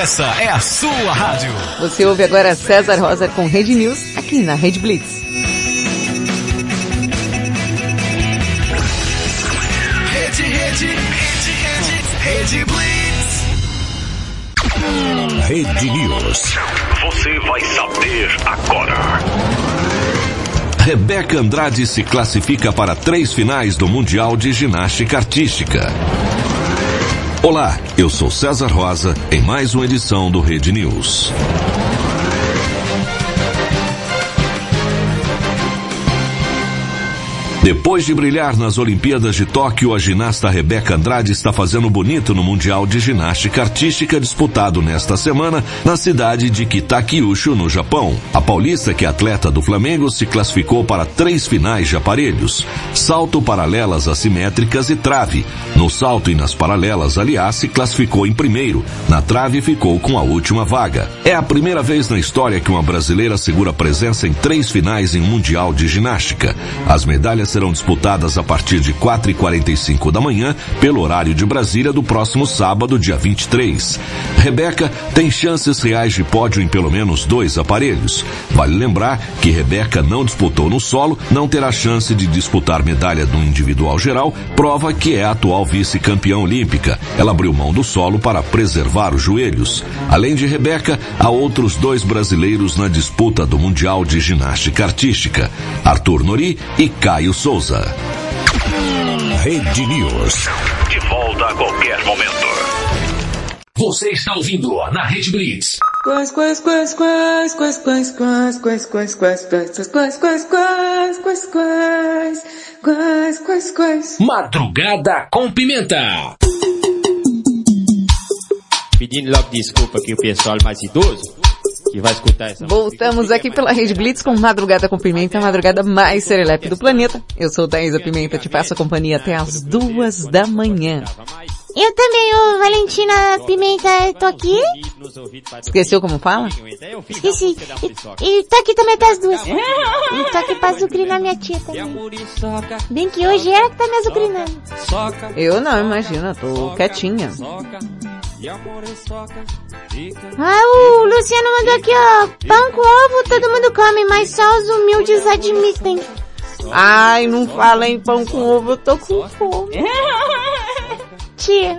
Essa é a sua rádio. Você ouve agora César Rosa com Rede News aqui na Rede Blitz. Rede, rede, rede, rede, rede Blitz. Rede News. Você vai saber agora. Rebeca Andrade se classifica para três finais do Mundial de Ginástica Artística. Olá, eu sou César Rosa em mais uma edição do Rede News. Depois de brilhar nas Olimpíadas de Tóquio, a ginasta Rebeca Andrade está fazendo bonito no Mundial de Ginástica Artística disputado nesta semana na cidade de Kitakyushu, no Japão. A paulista, que é atleta do Flamengo, se classificou para três finais de aparelhos: salto, paralelas assimétricas e trave. No salto e nas paralelas, aliás, se classificou em primeiro. Na trave, ficou com a última vaga. É a primeira vez na história que uma brasileira segura presença em três finais em um Mundial de Ginástica. As medalhas serão disputadas a partir de 4h45 da manhã, pelo horário de Brasília, do próximo sábado, dia 23. Rebeca tem chances reais de pódio em pelo menos dois aparelhos. Vale lembrar que Rebeca não disputou no solo, não terá chance de disputar medalha no individual geral, prova que é a atual vice-campeã olímpica. Ela abriu mão do solo para preservar os joelhos. Além de Rebeca, há outros dois brasileiros na disputa do Mundial de Ginástica Artística, Arthur Nori e Caio Souza. Rede News. De volta a qualquer momento. Você está ouvindo na Rede Blitz. Quais, quais, quais, quais, quais, quais, quais, quais, quais, quais, quais, quais, quais, quais, quais, quais, quais, quais, quais, quais. Madrugada com Pimenta. Pedindo logo desculpa aqui o pessoal mais idoso que vai escutar essa Voltamos aqui pela Rede Blitz com Madrugada com Pimenta, a madrugada mais serelepe do planeta. Eu sou Thaisa Pimenta, te passo a companhia até as duas da manhã. Eu também, ô Valentina Pimenta, tô aqui. Esqueceu como fala? Esqueci. E, e tô aqui também até as duas. E tô aqui pra azucrinar minha tia também. Bem que hoje ela que tá me azucrinando. Eu não, imagina, tô quietinha. Ah, o Luciano mandou aqui, ó. Pão com ovo todo mundo come, mas só os humildes admitem. Ai, não fala em pão com ovo, eu tô com fome. Tia,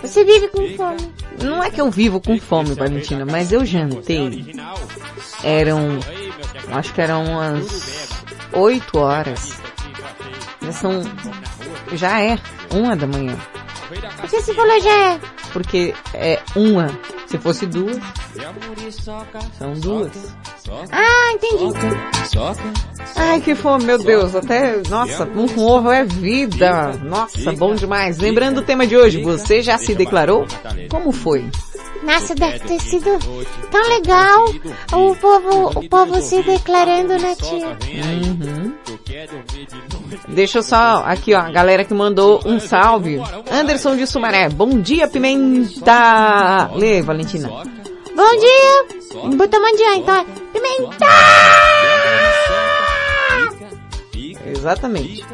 você vive com fome. Não é que eu vivo com fome, Valentina, mas eu jantei. Eram, acho que eram umas 8 horas. Já são, já é uma da manhã. Por que você falou já é? Porque é uma. Se fosse duas, são duas. Ah, entendi. Ai, que fome, meu Deus. Até, nossa, pão com ovo é vida. Nossa, bom demais. Lembrando o tema de hoje, você já se declarou? Como foi? Nossa, deve ter sido tão legal o povo, o povo se declarando, né, tia? Uhum. Deixa eu só, aqui ó, a galera que mandou um salve. Anderson de Sumaré, bom dia Pimenta! Lê, Valentina. Bom dia! Botou mandiar, então. Pimenta! Exatamente.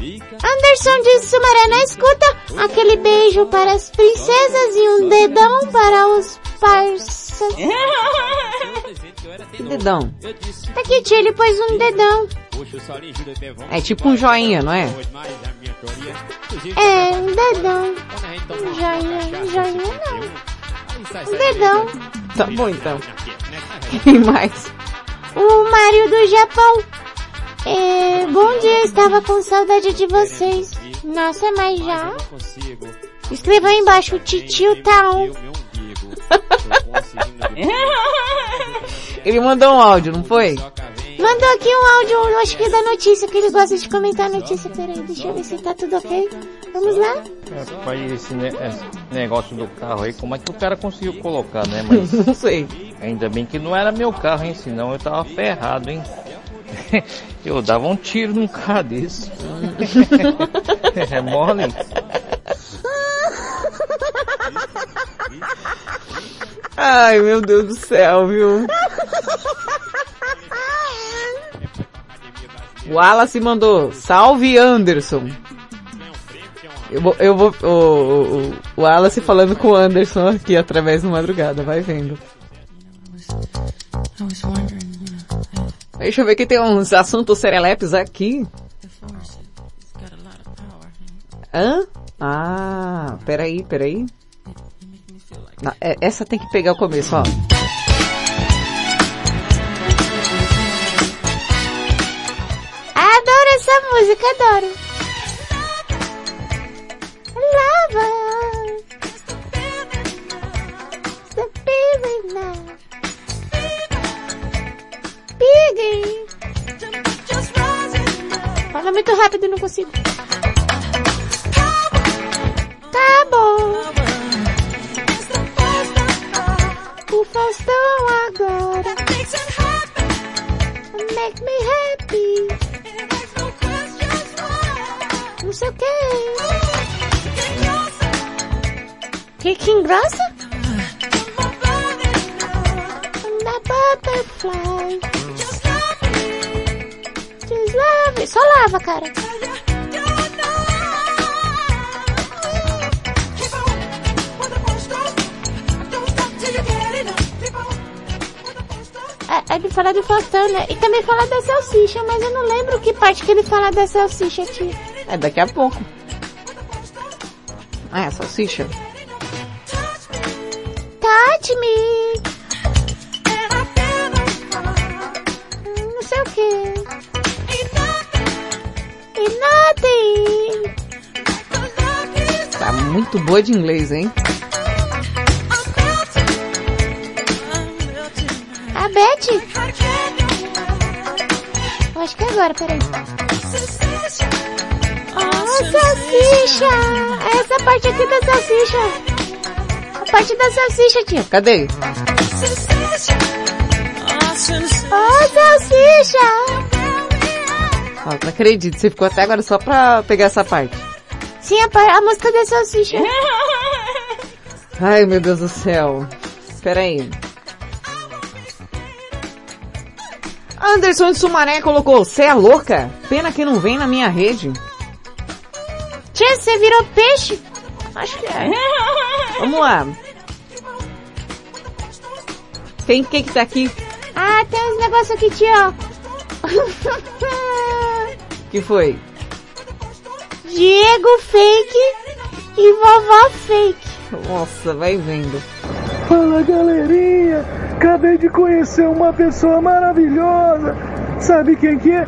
Anderson de Sumaré na escuta. Aquele beijo para as princesas e um dedão para os parças. Que dedão? Tá aqui, tia, ele pôs um dedão. É tipo um joinha, não é? É, um dedão. Um joinha, um joinha não. Um dedão. Tá bom então. Quem mais? O Mário do Japão. É, bom dia, estava com saudade de vocês. Nossa, mas já? Escreva aí embaixo, o titio tá on. Ele mandou um áudio, não foi? Mandou aqui um áudio, eu acho que é da notícia, que ele gosta de comentar a notícia. Peraí, deixa eu ver se tá tudo ok. Vamos lá? Rapaz, esse, ne- esse negócio do carro aí, como é que o cara conseguiu colocar, né? Mas Não sei. ainda bem que não era meu carro, hein? Senão eu tava ferrado, hein? Eu dava um tiro num carro desse. é mole? Ai, meu Deus do céu, viu? Wallace mandou, salve Anderson. Eu vou, eu vou, o, o, o Wallace falando com o Anderson aqui através do madrugada, vai vendo. Deixa eu ver que tem uns assuntos serelepes aqui. Hã? Ah, peraí, peraí. Não, é- essa tem que pegar o começo, ó. Música, adoro. Lava. The feeling now. Fala muito rápido, não consigo. Acabou. O Faustão agora. Make me happy. Não sei o que. Que que engrossa? Na butterfly. It. Só lava, cara. É, é de falar do Faustão, né? E também falar da salsicha, mas eu não lembro que parte que ele fala da salsicha, tio. É daqui a pouco. Ah, é salsicha? Touch me. Hum, Não sei o que. E nothing. Tá muito boa de inglês, hein? A Beth. Acho que é agora, peraí. Salsicha. Essa parte aqui da salsicha. A parte da salsicha, tio. Cadê? Oh, salsicha. Ah, não acredito, você ficou até agora só pra pegar essa parte. Sim, a, a música da salsicha. Ai, meu Deus do céu. Espera aí. Anderson de Sumaré colocou, você é louca? Pena que não vem na minha rede. Você virou peixe? Acho que é. Vamos lá. Quem, quem que tá aqui? Ah, tem uns negócios aqui, tio. Que foi? Diego fake e vovó fake. Nossa, vai vendo. Fala galerinha, acabei de conhecer uma pessoa maravilhosa. Sabe quem que é?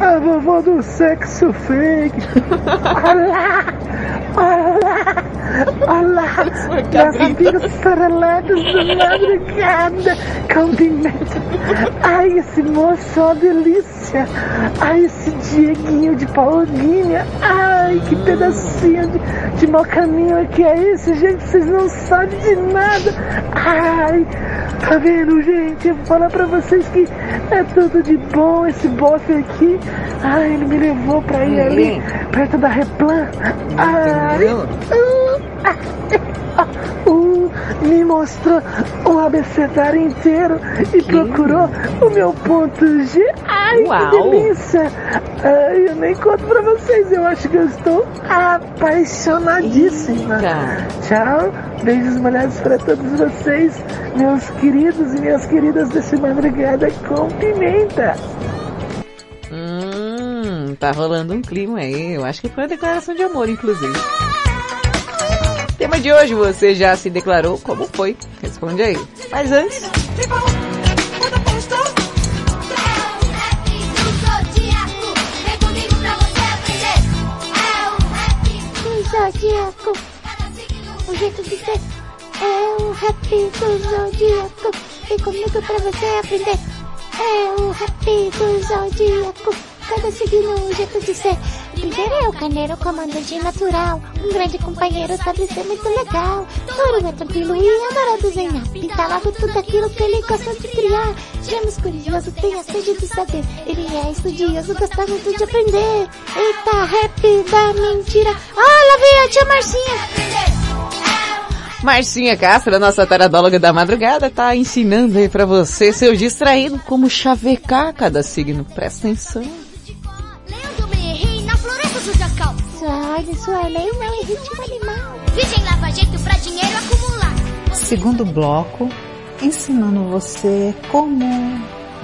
A vovó do sexo fake. Olá! Olá! Olá! Meus amigos sereletos da madrugada com pimenta. Ai, esse moço é uma delícia. Ai, esse Dieguinho de Paulinha. Ai, que pedacinho de, de mau caminho que é esse, gente? Vocês não sabem de nada. Ai, tá vendo, gente? Eu vou falar pra vocês que é tudo de bom esse bofe aqui. Ai, ele me levou pra ir ali, perto da Replan. Ai, uh, me mostrou o abecedário inteiro e procurou o meu ponto G. Ai, Uau. que delícia! Ai, eu nem conto pra vocês, eu acho que eu estou apaixonadíssima. Tchau, beijos molhados pra todos vocês, meus queridos e minhas queridas desse madrugada com pimenta. Tá rolando um clima aí. Eu acho que foi uma declaração de amor, inclusive. Tema de hoje, você já se declarou? Como foi? Responde aí. Mas antes, Zodíaco. O jeito de ser é o rap do Zodíaco. Vem comigo pra você aprender. É o rap do Zodíaco. Cada signo jeito de ser. Primeiro é o carneiro, comandante natural. Um grande companheiro, sabe ser muito legal. Touro é tranquilo e adora desenhar. Pinta logo tudo aquilo que ele gosta de criar. Gêmeos curioso, tem a sede de saber. Ele é estudioso, gosta muito de aprender. Eita, rap da mentira. Lá vem a tia Marcinha. Marcinha Castro, nossa taradóloga da madrugada, tá ensinando aí pra você, seu distraído, como chavecar cada signo. Presta atenção. Sai, sua lei não é ritmo animal. Virgem lava jeito pra dinheiro acumular. Segundo bloco, ensinando você como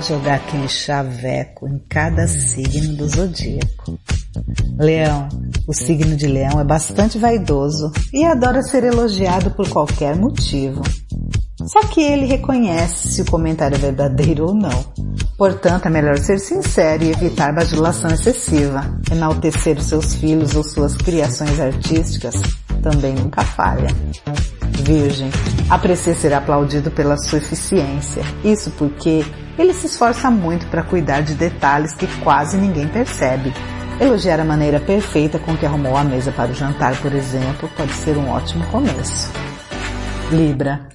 jogar aquele chaveco em cada signo do zodíaco. Leão. O signo de leão é bastante vaidoso e adora ser elogiado por qualquer motivo. Só que ele reconhece se o comentário é verdadeiro ou não. Portanto, é melhor ser sincero e evitar bajulação excessiva. Enaltecer os seus filhos ou suas criações artísticas também nunca falha. Virgem, aprecia ser aplaudido pela sua eficiência. Isso porque ele se esforça muito para cuidar de detalhes que quase ninguém percebe. Elogiar a maneira perfeita com que arrumou a mesa para o jantar, por exemplo, pode ser um ótimo começo. Libra.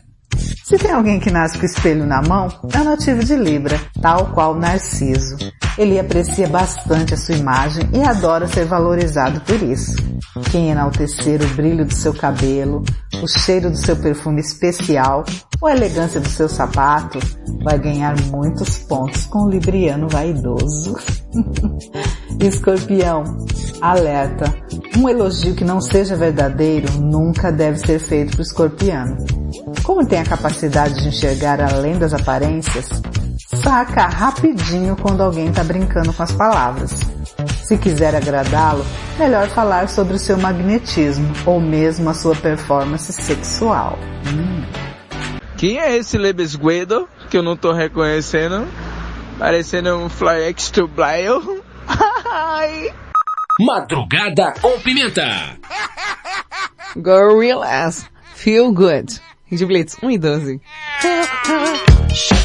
Se tem alguém que nasce com o espelho na mão, é nativo de Libra, tal qual Narciso. Ele aprecia bastante a sua imagem e adora ser valorizado por isso. Quem enaltecer o brilho do seu cabelo, o cheiro do seu perfume especial ou a elegância do seu sapato, vai ganhar muitos pontos com o libriano vaidoso. Escorpião, alerta. Um elogio que não seja verdadeiro nunca deve ser feito para o escorpiano. Como tem a capacidade de enxergar além das aparências, saca rapidinho quando alguém está brincando com as palavras. Se quiser agradá-lo, melhor falar sobre o seu magnetismo ou mesmo a sua performance sexual. Hum. Quem é esse Lebesguedo que eu não tô reconhecendo? Parecendo um Fly X to Blyle. Ai. Madrugada com Pimenta. Gorillaz. Feel good. Rede Blitz 1 e 12.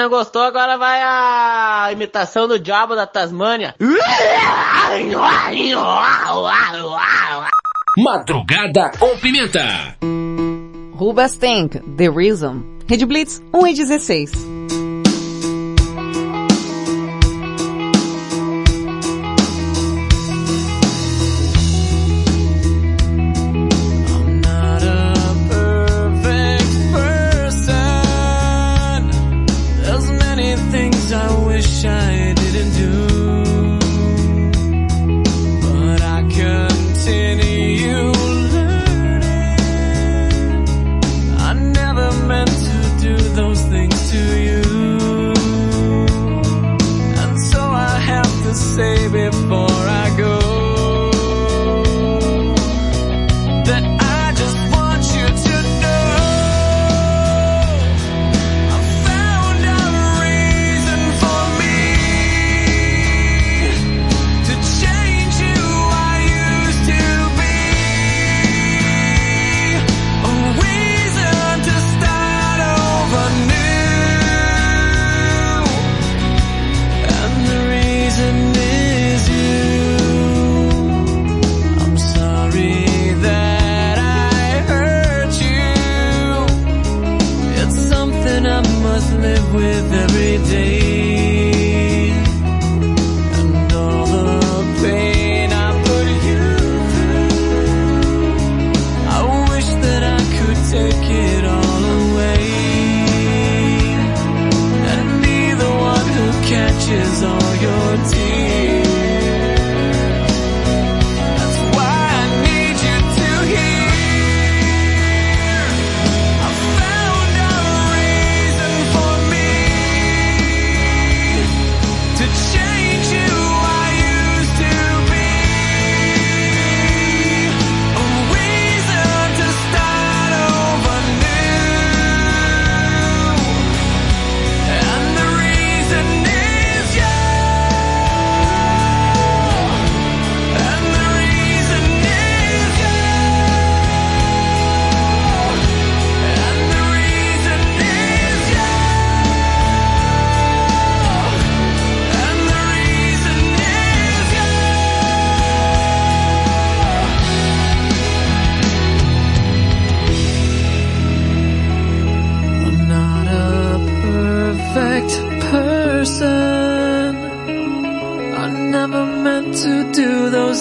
não gostou, agora vai a imitação do diabo da Tasmânia. Madrugada com pimenta. Rubastank, The Reason. Red Blitz 1 e 16.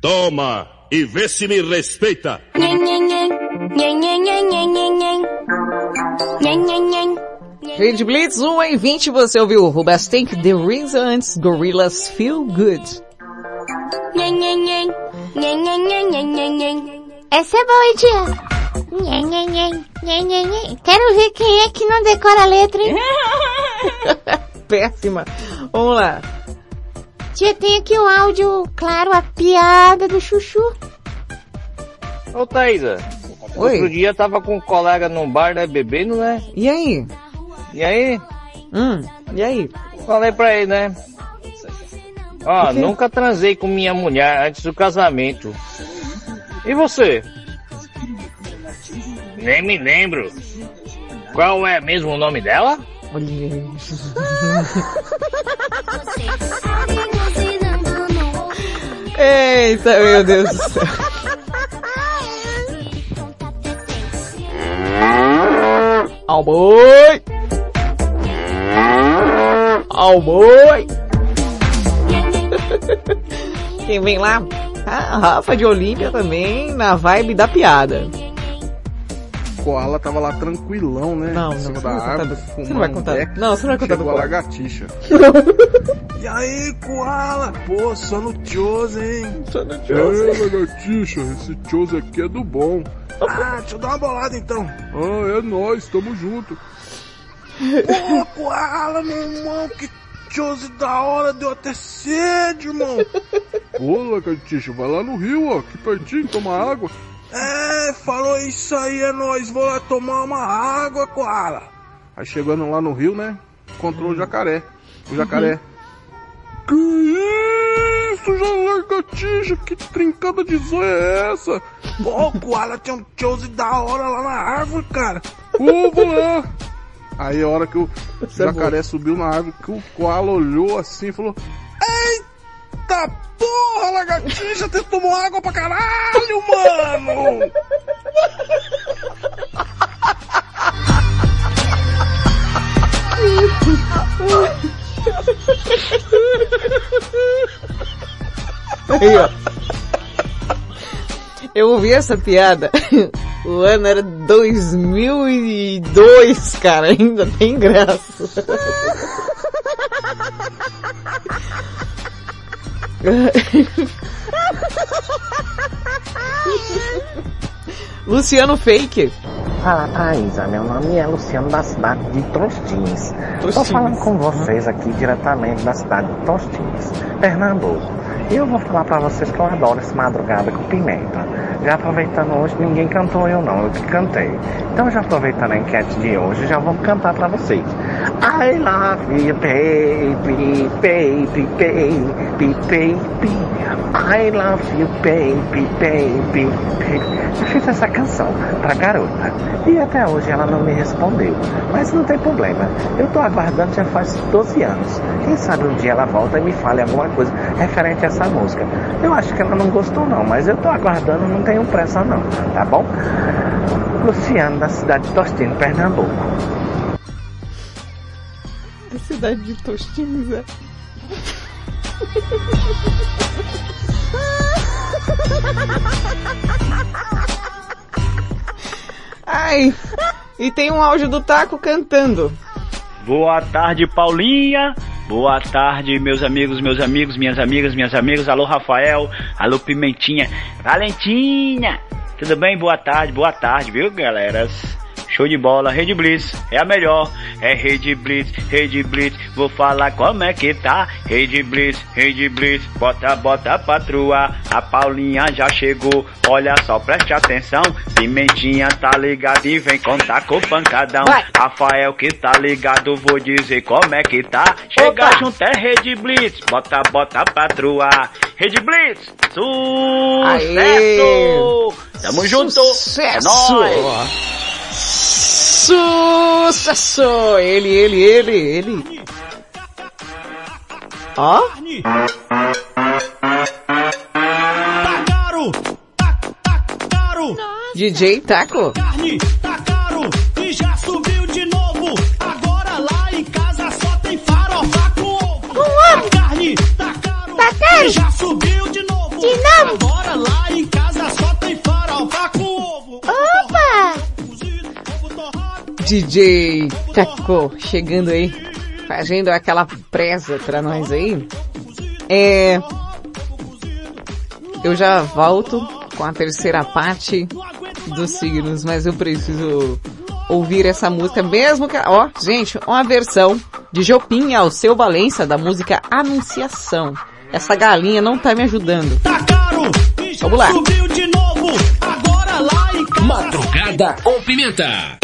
Toma e vê se me respeita. Rede Blitz 1 em 20 você ouviu Rubastank The Reasons antes Gorillas Feel Good. Essa é boa, dia. Quero ver quem é que não decora a letra, hein? Péssima. Vamos lá. Tia, tem aqui o áudio, claro, a piada do Chuchu. Ô Thaisa, Oi. outro dia tava com um colega num bar, né, bebendo, né? E aí? E aí? Hum, e aí? Falei pra ele, né? Ó, nunca transei com minha mulher antes do casamento. E você? Nem me lembro. Qual é mesmo o nome dela? Olha. Eita, meu Deus do céu. Ao boi! Ao boi! Quem vem lá? A Rafa de Olímpia também, na vibe da piada. O Koala tava lá tranquilão, né? Não, em não, cima você não árvore, fumando você não vai contar- beck. não, você não vai contar do Chegou a lagartixa. e aí, Koala? Pô, só no Chose, hein? Só no Chose. É, lagartixa, esse Chose aqui é do bom. Ah, deixa eu dar uma bolada então. Ah, é nóis, tamo junto. Pô, Koala, meu irmão, que Chose da hora, deu até sede, irmão. Pô, lagartixa, vai lá no rio, ó, aqui pertinho, toma água. É, falou isso aí, é nóis, vou lá tomar uma água, Koala. Aí chegando lá no rio, né, encontrou o jacaré. O jacaré. Que isso, já lagartixa, que trincada de zóia é essa? Pô, Koala tem um chose da hora lá na árvore, cara. Ô, vou lá. Aí a hora que o jacaré subiu na árvore, que o Koala olhou assim e falou, Porra, lagartixa, você tomou água pra caralho, mano! Aí, ó. Eu ouvi essa piada. O ano era 2002, cara. Ainda tem graça. Luciano Fake. Fala Thaisa, meu nome é Luciano da cidade de Tostines. Estou falando com vocês aqui diretamente da cidade de Tostines, Pernambuco. E eu vou falar pra vocês que eu adoro esse madrugada com pimenta. Já aproveitando hoje, ninguém cantou eu não, eu que cantei. Então já aproveitando a enquete de hoje, já vou cantar pra vocês. I love you, baby, baby, baby, baby. I love you, baby, baby, baby. Eu fiz essa canção pra garota. E até hoje ela não me respondeu. Mas não tem problema. Eu tô aguardando já faz 12 anos. Quem sabe um dia ela volta e me fale alguma coisa referente a essa música. Eu acho que ela não gostou não, mas eu tô aguardando, não tenho pressa não, tá bom? Luciano, da cidade de Tostino, Pernambuco. A cidade de Tostines, é. Ai, e tem um áudio do Taco cantando. Boa tarde, Paulinha. Boa tarde, meus amigos, meus amigos, minhas amigas, minhas amigas. Alô, Rafael. Alô, Pimentinha. Valentinha. Tudo bem? Boa tarde, boa tarde, viu, galera? Show de bola, Rede Blitz é a melhor. É Rede Blitz, Rede Blitz. Vou falar como é que tá. Rede Blitz, Rede Blitz. Bota, bota patroa. A Paulinha já chegou. Olha só, preste atenção. Pimentinha tá ligado e vem contar com o pancadão. Rafael que tá ligado, vou dizer como é que tá. Chega Opa! junto é Rede Blitz. Bota, bota patroa. Rede Blitz, sucesso! Aê! Tamo junto! Sucesso! É nóis! Sucesso! Ele, ele, ele, ele. Ó. DJ Taco. carne, tá caro e já subiu de novo. Agora lá em casa só tem farofa com ovo. Com ovo. Tá carne, tá caro. e já subiu de novo. De novo. Agora lá em casa só tem farofa com ovo. Opa! DJ Taco chegando aí, fazendo aquela presa pra nós aí. É. Eu já volto com a terceira parte dos signos, mas eu preciso ouvir essa música, mesmo que, ó, gente, uma versão de Jopim ao seu Valença da música Anunciação. Essa galinha não tá me ajudando. Tá caro Vamos lá. subiu de novo. Agora lá em casa Madrugada Madrugada com Pimenta.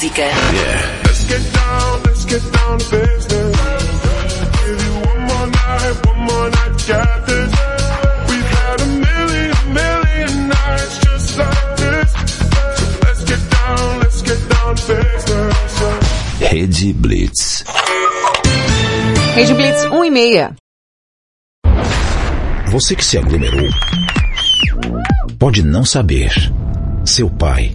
Música. Let's get down, let's get down to business. Give you one more night, one more night, got this. We've had a million, million nights just like this. So let's get down, let's get down to business. Rede Blitz. Rede Blitz 1 e meia. Você que se aglomerou pode não saber. Seu pai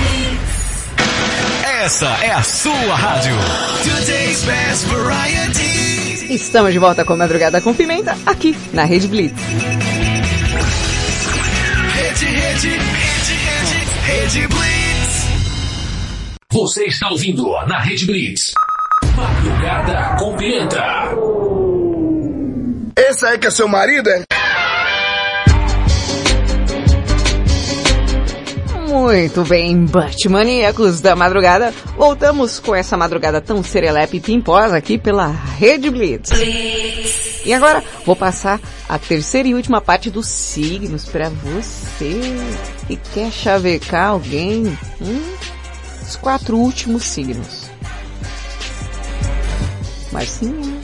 Essa é a sua rádio. Today's best variety. Estamos de volta com Madrugada com Pimenta, aqui na Rede Blitz. Rede, rede, rede, rede, rede Blitz. Você está ouvindo na Rede Blitz. Madrugada com Pimenta. Esse aí que é seu marido, é? Muito bem, Batmaníacos da madrugada. Voltamos com essa madrugada tão serelepe e pimposa aqui pela Rede Blitz. E agora vou passar a terceira e última parte dos signos para você que quer chavecar alguém. Hum? Os quatro últimos signos. Marcinha.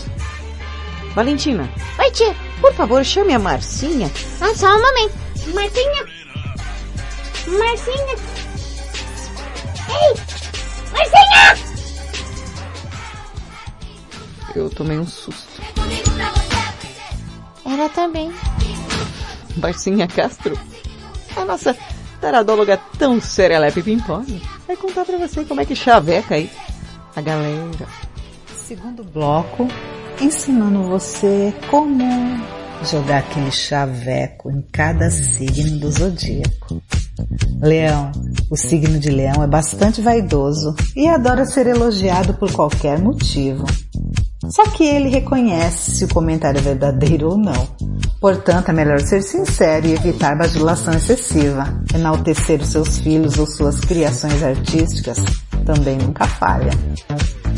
Valentina. Oi, tia. Por favor, chame a Marcinha. Ah, só um momento. Marcinha. Marcinha. Ei! Marcinha! Eu tomei um susto. Ela também. Marcinha Castro. A nossa taradóloga tão serelepe e pimposa. Vai contar pra você como é que chaveca aí a galera. Segundo bloco, ensinando você como jogar aquele chaveco em cada signo do zodíaco. Leão. O signo de leão é bastante vaidoso e adora ser elogiado por qualquer motivo. Só que ele reconhece se o comentário é verdadeiro ou não. Portanto, é melhor ser sincero e evitar bajulação excessiva. Enaltecer os seus filhos ou suas criações artísticas também nunca falha.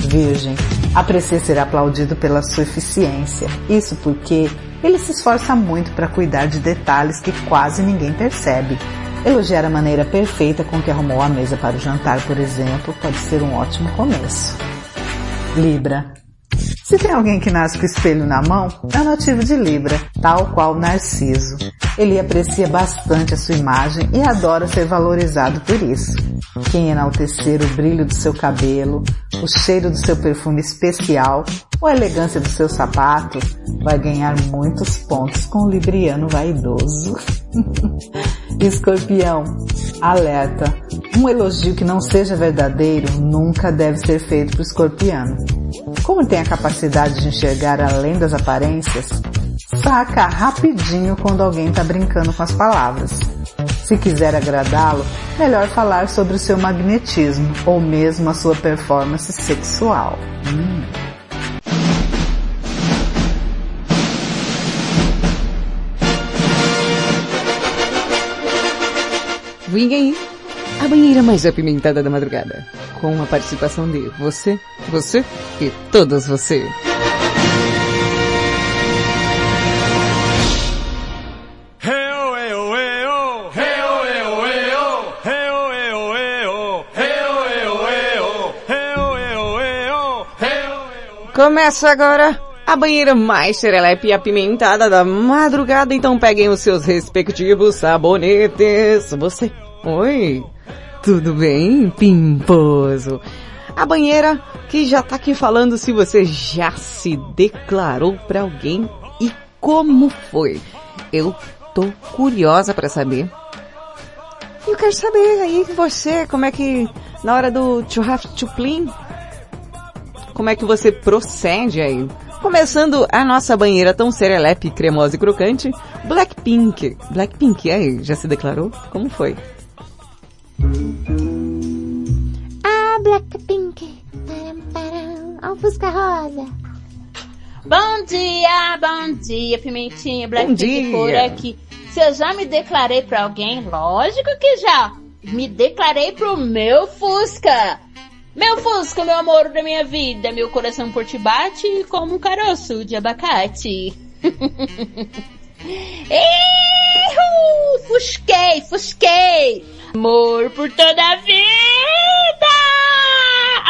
Virgem. Aprecia ser aplaudido pela sua eficiência. Isso porque ele se esforça muito para cuidar de detalhes que quase ninguém percebe. Elogiar a maneira perfeita com que arrumou a mesa para o jantar, por exemplo, pode ser um ótimo começo. Libra. Se tem alguém que nasce com o espelho na mão, é nativo de Libra, tal qual Narciso. Ele aprecia bastante a sua imagem e adora ser valorizado por isso. Quem enaltecer o brilho do seu cabelo, o cheiro do seu perfume especial ou a elegância dos seus sapatos, vai ganhar muitos pontos com o libriano vaidoso. Escorpião, alerta. Um elogio que não seja verdadeiro nunca deve ser feito para o escorpiano. Como tem a capacidade de enxergar além das aparências, saca rapidinho quando alguém está brincando com as palavras. Se quiser agradá-lo, melhor falar sobre o seu magnetismo ou mesmo a sua performance sexual. Hum. Vem aí, a banheira mais apimentada da madrugada, com a participação de você, você e todos você. Começa agora a banheira mais serelepe e apimentada da madrugada, então peguem os seus respectivos sabonetes. Você, oi, tudo bem, pimposo? A banheira que já tá aqui falando se você já se declarou pra alguém e como foi. Eu tô curiosa pra saber. Eu quero saber aí você, como é que, na hora do to have to clean, como é que você procede aí? Começando a nossa banheira tão serelepe, cremosa e crocante, Blackpink. Blackpink, aí, já se declarou? Como foi? Ah, Blackpink. Param, param. O Fusca Rosa. Bom dia, bom dia, Pimentinha. Bom Blackpink dia. por aqui. Se eu já me declarei pra alguém, lógico que já. Me declarei pro meu Fusca. Meu Fusca, meu amor da minha vida, meu coração por ti bate como um caroço de abacate. Fusquei, fusquei! Amor por toda a vida!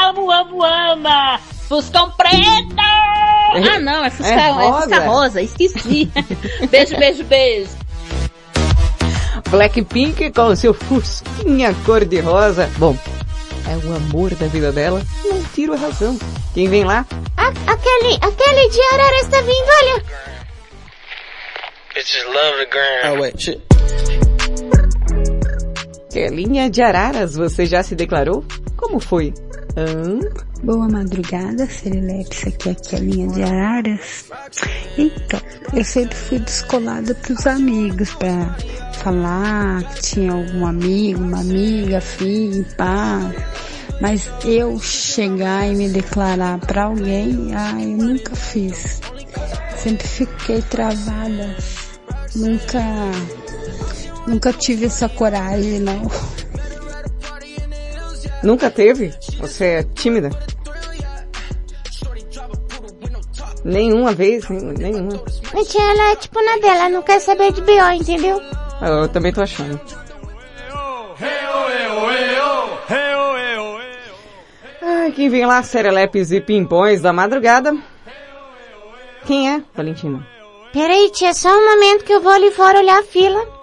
Amo, amo, ama! Fuscão preto! é Fusca, É é rosa? Fusca rosa, esqueci. beijo, beijo, beijo. Blackpink com seu fusquinha cor-de-rosa. Bom, é o amor da vida dela. Não tiro a razão. Quem vem lá? A, aquele, aquele de Arara está vindo, olha. Bitches love the gram. Oh wait, shit. Kelinha de Araras, você já se declarou? Como foi? Hã? Boa madrugada, Serileps, aqui é Kelinha de Araras. Então, eu sempre fui descolada pros amigos pra falar que tinha algum amigo, uma amiga, filho, pá. Mas eu chegar e me declarar pra alguém, ah, eu nunca fiz. Sempre fiquei travada. Nunca, nunca tive essa coragem, não. Nunca teve? Você é tímida? Nenhuma vez, nenhuma. A tia, ela é tipo na dela, não quer saber de B.O., entendeu? Eu também tô achando. Ai, quem vem lá, serelepes e pimpões da madrugada? Quem é, Valentina? Peraí, tia, só um momento que eu vou ali fora olhar a fila.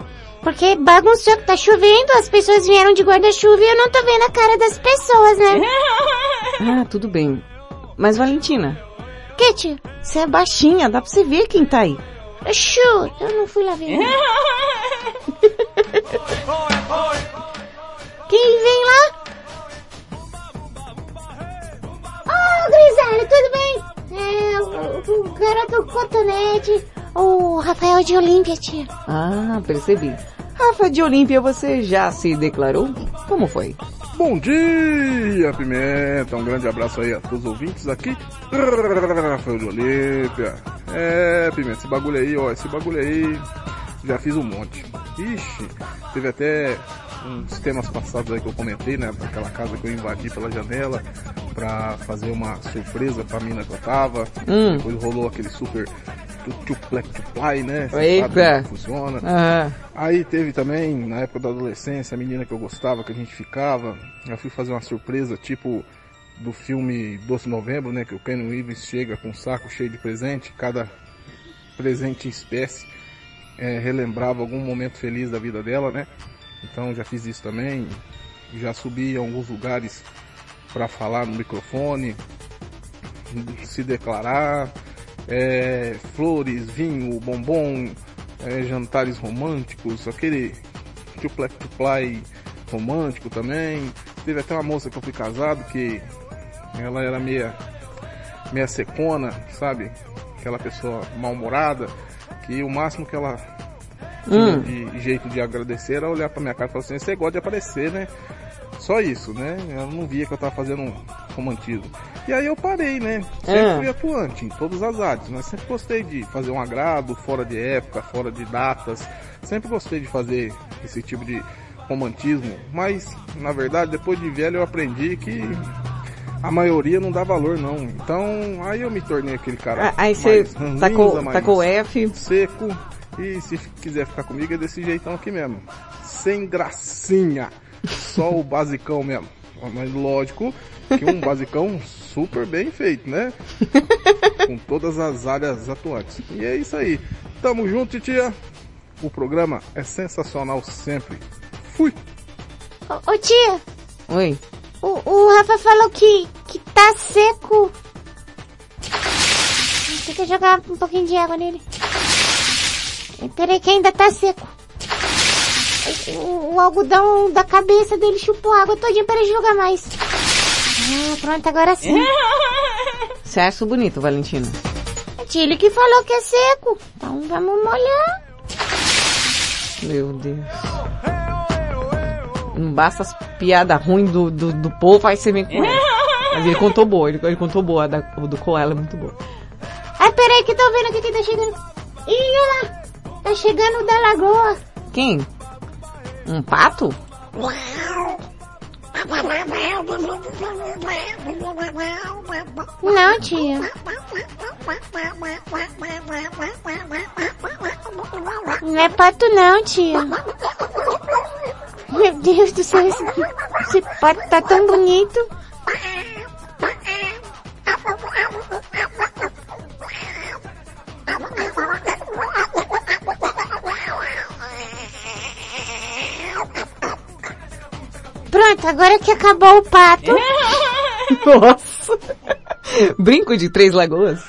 Porque bagunçou que tá chovendo, as pessoas vieram de guarda-chuva e eu não tô vendo a cara das pessoas, né? Ah, tudo bem. Mas Valentina, Que, você é baixinha, dá pra você ver quem tá aí. Chu, eu não fui lá ver. Quem vem lá? Oh, Grisalho, tudo bem? É, o, o garoto cotonete, o Rafael de Olímpia, tia. Ah, percebi. Rafa de Olímpia, você já se declarou? Como foi? Bom dia, Pimenta. Um grande abraço aí a todos os ouvintes aqui. Rafael de Olímpia. É, Pimenta, esse bagulho aí, ó, esse bagulho aí, já fiz um monte. Ixi, teve até uns temas passados aí que eu comentei, né, daquela casa que eu invadi pela janela pra fazer uma surpresa pra mina que eu tava. Hum. Depois rolou aquele super tuplec tuplai, né? Eita. funciona. Aham. Aí teve também, na época da adolescência, a menina que eu gostava, que a gente ficava, eu fui fazer uma surpresa, tipo do filme Doce Novembro, né? Que o Ken Reeves chega com um saco cheio de presente, cada presente em espécie é, relembrava algum momento feliz da vida dela, né? Então já fiz isso também, já subi em alguns lugares para falar no microfone, se declarar, é, flores, vinho, bombom, é, jantares românticos, aquele tuplec tuplai romântico também. Teve até uma moça que eu fui casado que ela era meia, meia secona, sabe? Aquela pessoa mal-humorada, que o máximo que ela tinha Hum. de jeito de agradecer era olhar pra minha cara e falar assim, você gosta de aparecer, né? Só isso, né? Ela não via que eu tava fazendo um romantismo. E aí eu parei, né? Sempre Ah. fui atuante em todas as áreas, mas sempre gostei de fazer um agrado fora de época, fora de datas. Sempre gostei de fazer esse tipo de romantismo, mas na verdade depois de velho eu aprendi que a maioria não dá valor não. Então aí eu me tornei aquele cara. Ah, aí você tacou, tacou F. seco e se quiser ficar comigo é desse jeitão aqui mesmo. Sem gracinha. Só o basicão mesmo. Mas lógico que um basicão super bem feito, né? Com todas as áreas atuantes. E é isso aí. Tamo junto, tia. O programa é sensacional sempre. Fui. Ô, ô, tia, Oi. o, o Rafa falou que, que tá seco. Tem que jogar um pouquinho de água nele. Peraí que ainda tá seco. O, o algodão da cabeça dele chupou água todinha para jogar mais. Ah, pronto, agora sim. Você acha bonito, Valentina? Ele que falou que é seco. Então vamos molhar. Meu Deus. Não basta as piadas ruins do, do, do povo, aí você vem com essa. Mas ele contou boa, ele, ele contou boa, a da, o do Koala é muito boa. Ai, peraí que tô vendo aqui que tá chegando. Ih, olha lá. Tá chegando o da lagoa. Quem? Um pato? Não, tia. Não é pato não, tia. Meu Deus do céu, esse, esse pato tá tão bonito. Agora que acabou o pato. Nossa. Brinco de Três Lagoas.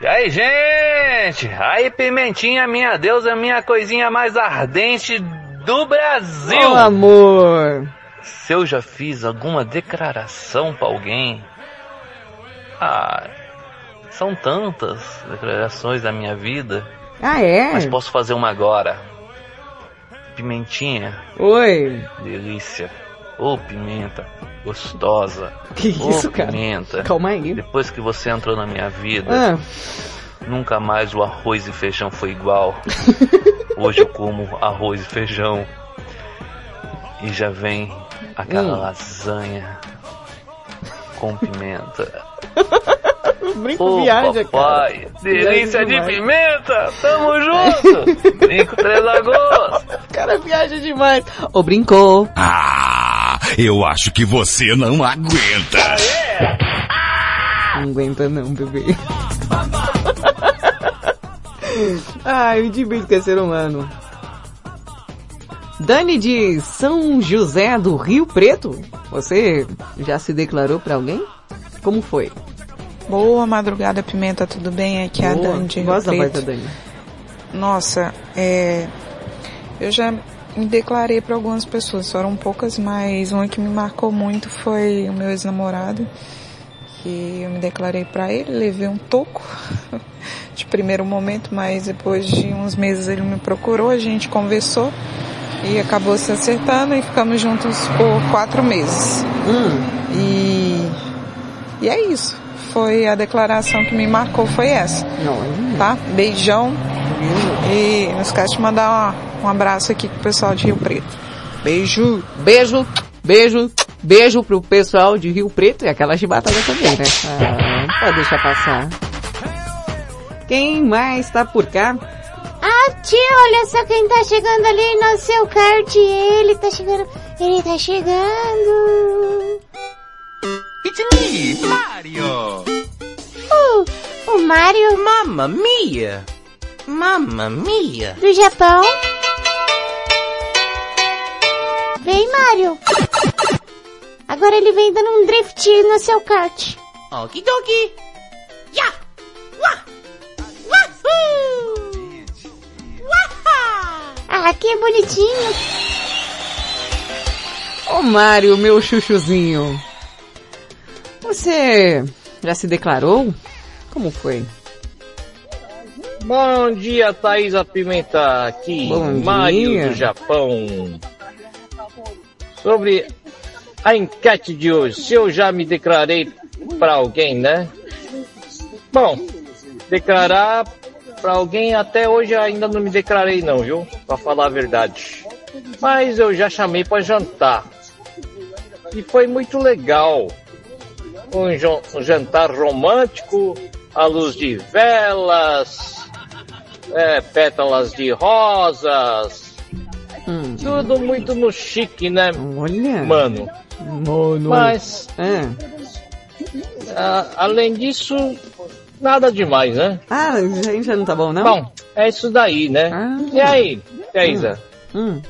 E aí, gente? Aí, Pimentinha, minha deusa, minha coisinha mais ardente do Brasil. Ô, amor. Se eu já fiz alguma declaração pra alguém. Ah, são tantas declarações da minha vida. Ah, é? Mas posso fazer uma agora. Pimentinha. Oi. Delícia. Ô, pimenta. Gostosa. Que isso, cara? pimenta. Calma aí. Depois que você entrou na minha vida, Ah, nunca mais o arroz e feijão foi igual. Hoje eu como arroz e feijão. E já vem aquela Hum. lasanha com pimenta. brinco Ô, viaja, papai, cara. delícia de pimenta! Tamo junto! Brinco Três Lagoas! O cara viaja demais. Ô, brincou. Ah, eu acho que você não aguenta. Não aguenta não, bebê. Ai, o de brinco é ser humano. Dani de São José do Rio Preto. Você já se declarou pra alguém? Como foi? Boa madrugada, Pimenta, tudo bem? Aqui é a. Dani de Rio Preto. da Dani. Nossa, é... Eu já me declarei para algumas pessoas, foram poucas, mas uma que me marcou muito foi o meu ex-namorado, que eu me declarei para ele, levei um toco de primeiro momento, mas depois de uns meses ele me procurou, a gente conversou e acabou se acertando e ficamos juntos por quatro meses. E, e é isso. Foi a declaração que me marcou, foi essa. Tá? Beijão. E não esquece de mandar uma- um abraço aqui pro pessoal de Rio Preto. Beijo, beijo, beijo, beijo pro pessoal de Rio Preto e aquela chibatada também, né? Ah, não pode deixar passar. Quem mais tá por cá? Ah, tia, olha só quem tá chegando ali no seu kart. Ele tá chegando. Ele tá chegando. It's me, Mario. Uh, o Mario. Mamma mia. Mamma mia. Do Japão. Vem, Mario. Agora ele vem dando um drift no seu kart. Okidoki. Ya. Ah, que bonitinho. Ô Mário, meu chuchuzinho. Você já se declarou? Como foi? Bom dia, Thaisa Pimenta, aqui, Bom dia. do Japão. Sobre a enquete de hoje, se eu já me declarei para alguém, né? Bom, declarar para alguém até hoje ainda não me declarei não, viu? Para falar a verdade. Mas eu já chamei para jantar. E foi muito legal. Um, jantar romântico, à luz de velas, é, pétalas de rosas. Tudo muito no chique, né? Olha. Mano. Mano. Mas, É. a- além disso, nada demais, né? Ah, gente já não tá bom, não? Bom, é isso daí, né? E aí, Thaisa? Hum.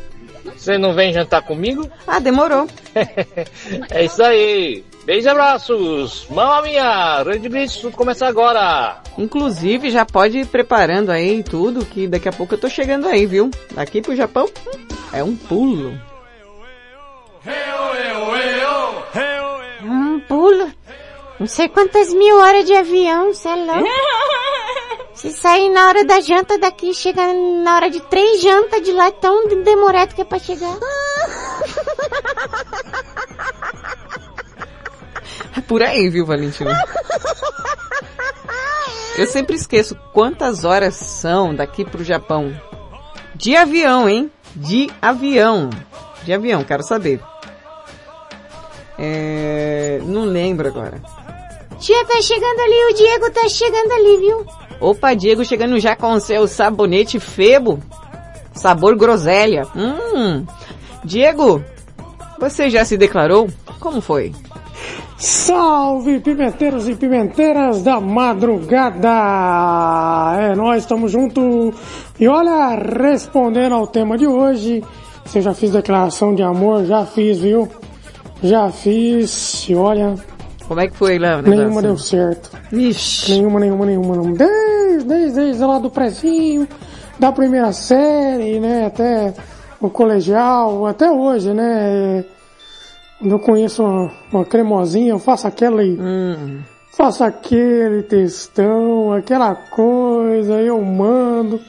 Você não vem jantar comigo? Ah, demorou. é isso aí. Beijos e abraços. Mamma minha, Red Blitz, tudo começa agora. Inclusive, já pode ir preparando aí tudo, que daqui a pouco eu tô chegando aí, viu? Daqui pro Japão, é um pulo. Um pulo. Não sei quantas mil horas de avião, cê é louco. Se sair na hora da janta daqui, chega na hora de três jantas de lá, é tão demorado que é pra chegar. Por aí, viu, Valentina? Eu sempre esqueço quantas horas são daqui pro Japão. De avião, hein? De avião. De avião, quero saber. É... Não lembro agora. Tia tá chegando ali, o Diego tá chegando ali, viu? Opa, Diego chegando já com seu sabonete Febo. Sabor groselha. Hum. Diego, você já se declarou? Como foi? Salve, pimenteiros e pimenteiras da madrugada! É, nós estamos juntos. E olha, respondendo ao tema de hoje, se eu já fiz declaração de amor, já fiz, viu? Já fiz, e olha, Como é que foi lá o negócio? nenhuma deu certo. Ixi. Nenhuma, nenhuma, nenhuma. Não. Desde, desde, desde lá do prezinho, da primeira série, né, até o colegial, até hoje, né, quando eu conheço uma, uma cremosinha, eu faço aquele, faço aquele textão, aquela coisa, eu mando,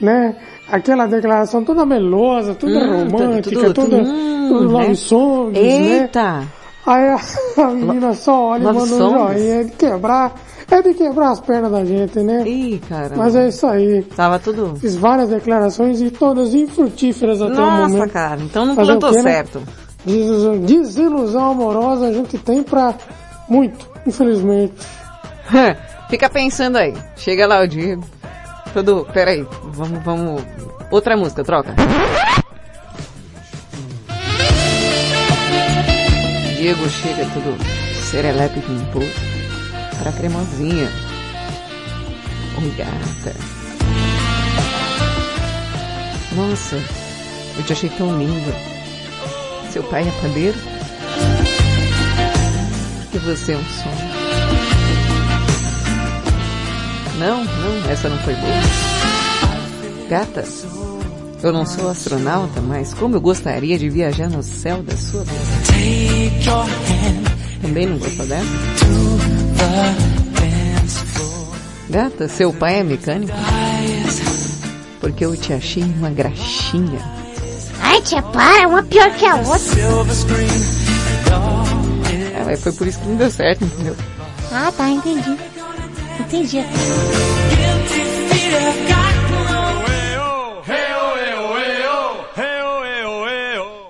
né, aquela declaração toda melosa, toda Hum, romântica, tudo- toda, hum, love né? songs, né. Eita! Aí a, a menina só olha e manda um joinha, é de quebrar, é de quebrar as pernas da gente, né? Ih, caramba. Mas é isso aí. Tava tudo... Fiz várias declarações e todas infrutíferas até o Nossa, momento. cara, então não o plantou quê, né? Desilusão, amorosa a gente tem pra muito, infelizmente. Fica pensando aí. Chega lá o Diego. Todo... Pera aí. Vamos, vamos... Outra música, troca. Diego chega tudo serelepe imposto pra cremosinha. Oi, gata. Nossa, eu te achei tão linda. Seu pai é padeiro? Porque você é um sonho. Não, não, essa não foi boa. Gata, eu não sou astronauta, mas como eu gostaria de viajar no céu da sua vida. Também não gostou dessa? Gata, seu pai é mecânico? Porque eu te achei uma graxinha. Ai, tia, para, uma pior que a outra. É, mas foi por isso que não deu certo, entendeu? Ah, tá, entendi. Entendi.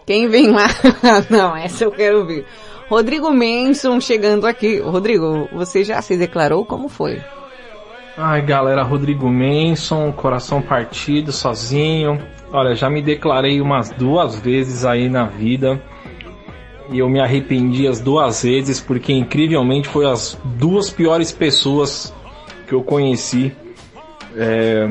Quem vem lá? não, essa eu quero ver. Rodrigo Manson chegando aqui. Rodrigo, você já se declarou? Como foi? Ai galera, Rodrigo Manson, coração partido, sozinho. Olha, já me declarei umas duas vezes aí na vida. E eu me arrependi as duas vezes porque incrivelmente foi as duas piores pessoas que eu conheci. É,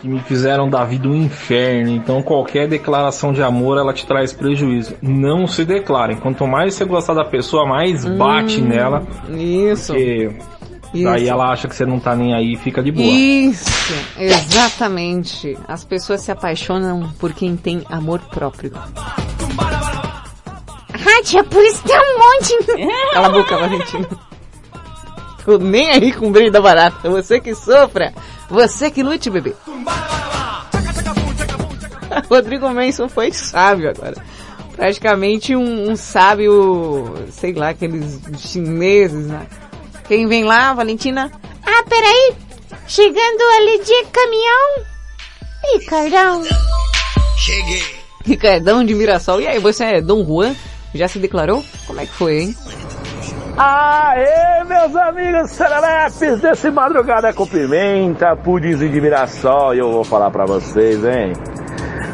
que me fizeram da vida um inferno. Então qualquer declaração de amor ela te traz prejuízo. Não se declarem. Quanto mais você gostar da pessoa, mais bate Hum, nela. Isso. Porque daí Isso. ela acha que você não tá nem aí e fica de boa. Isso, exatamente. As pessoas se apaixonam por quem tem amor próprio. Ah, tia, por isso tem um monte. Cala a boca, Valentina. Tô nem aí com o brilho da barata. Você que sofra. Você que lute, bebê. Rodrigo Manson foi sábio agora. Praticamente um, um sábio, sei lá, aqueles chineses, né? Quem vem lá, Valentina? Ah, peraí. Chegando ali de caminhão. Ih, Cardão. Cheguei. Ricardão de Mirassol. E aí, você é Dom Juan? Já se declarou? Como é que foi, hein? Aê, meus amigos serelepes desse Madrugada com Pimenta, pudinzinho de Mirassol, e eu vou falar pra vocês, hein?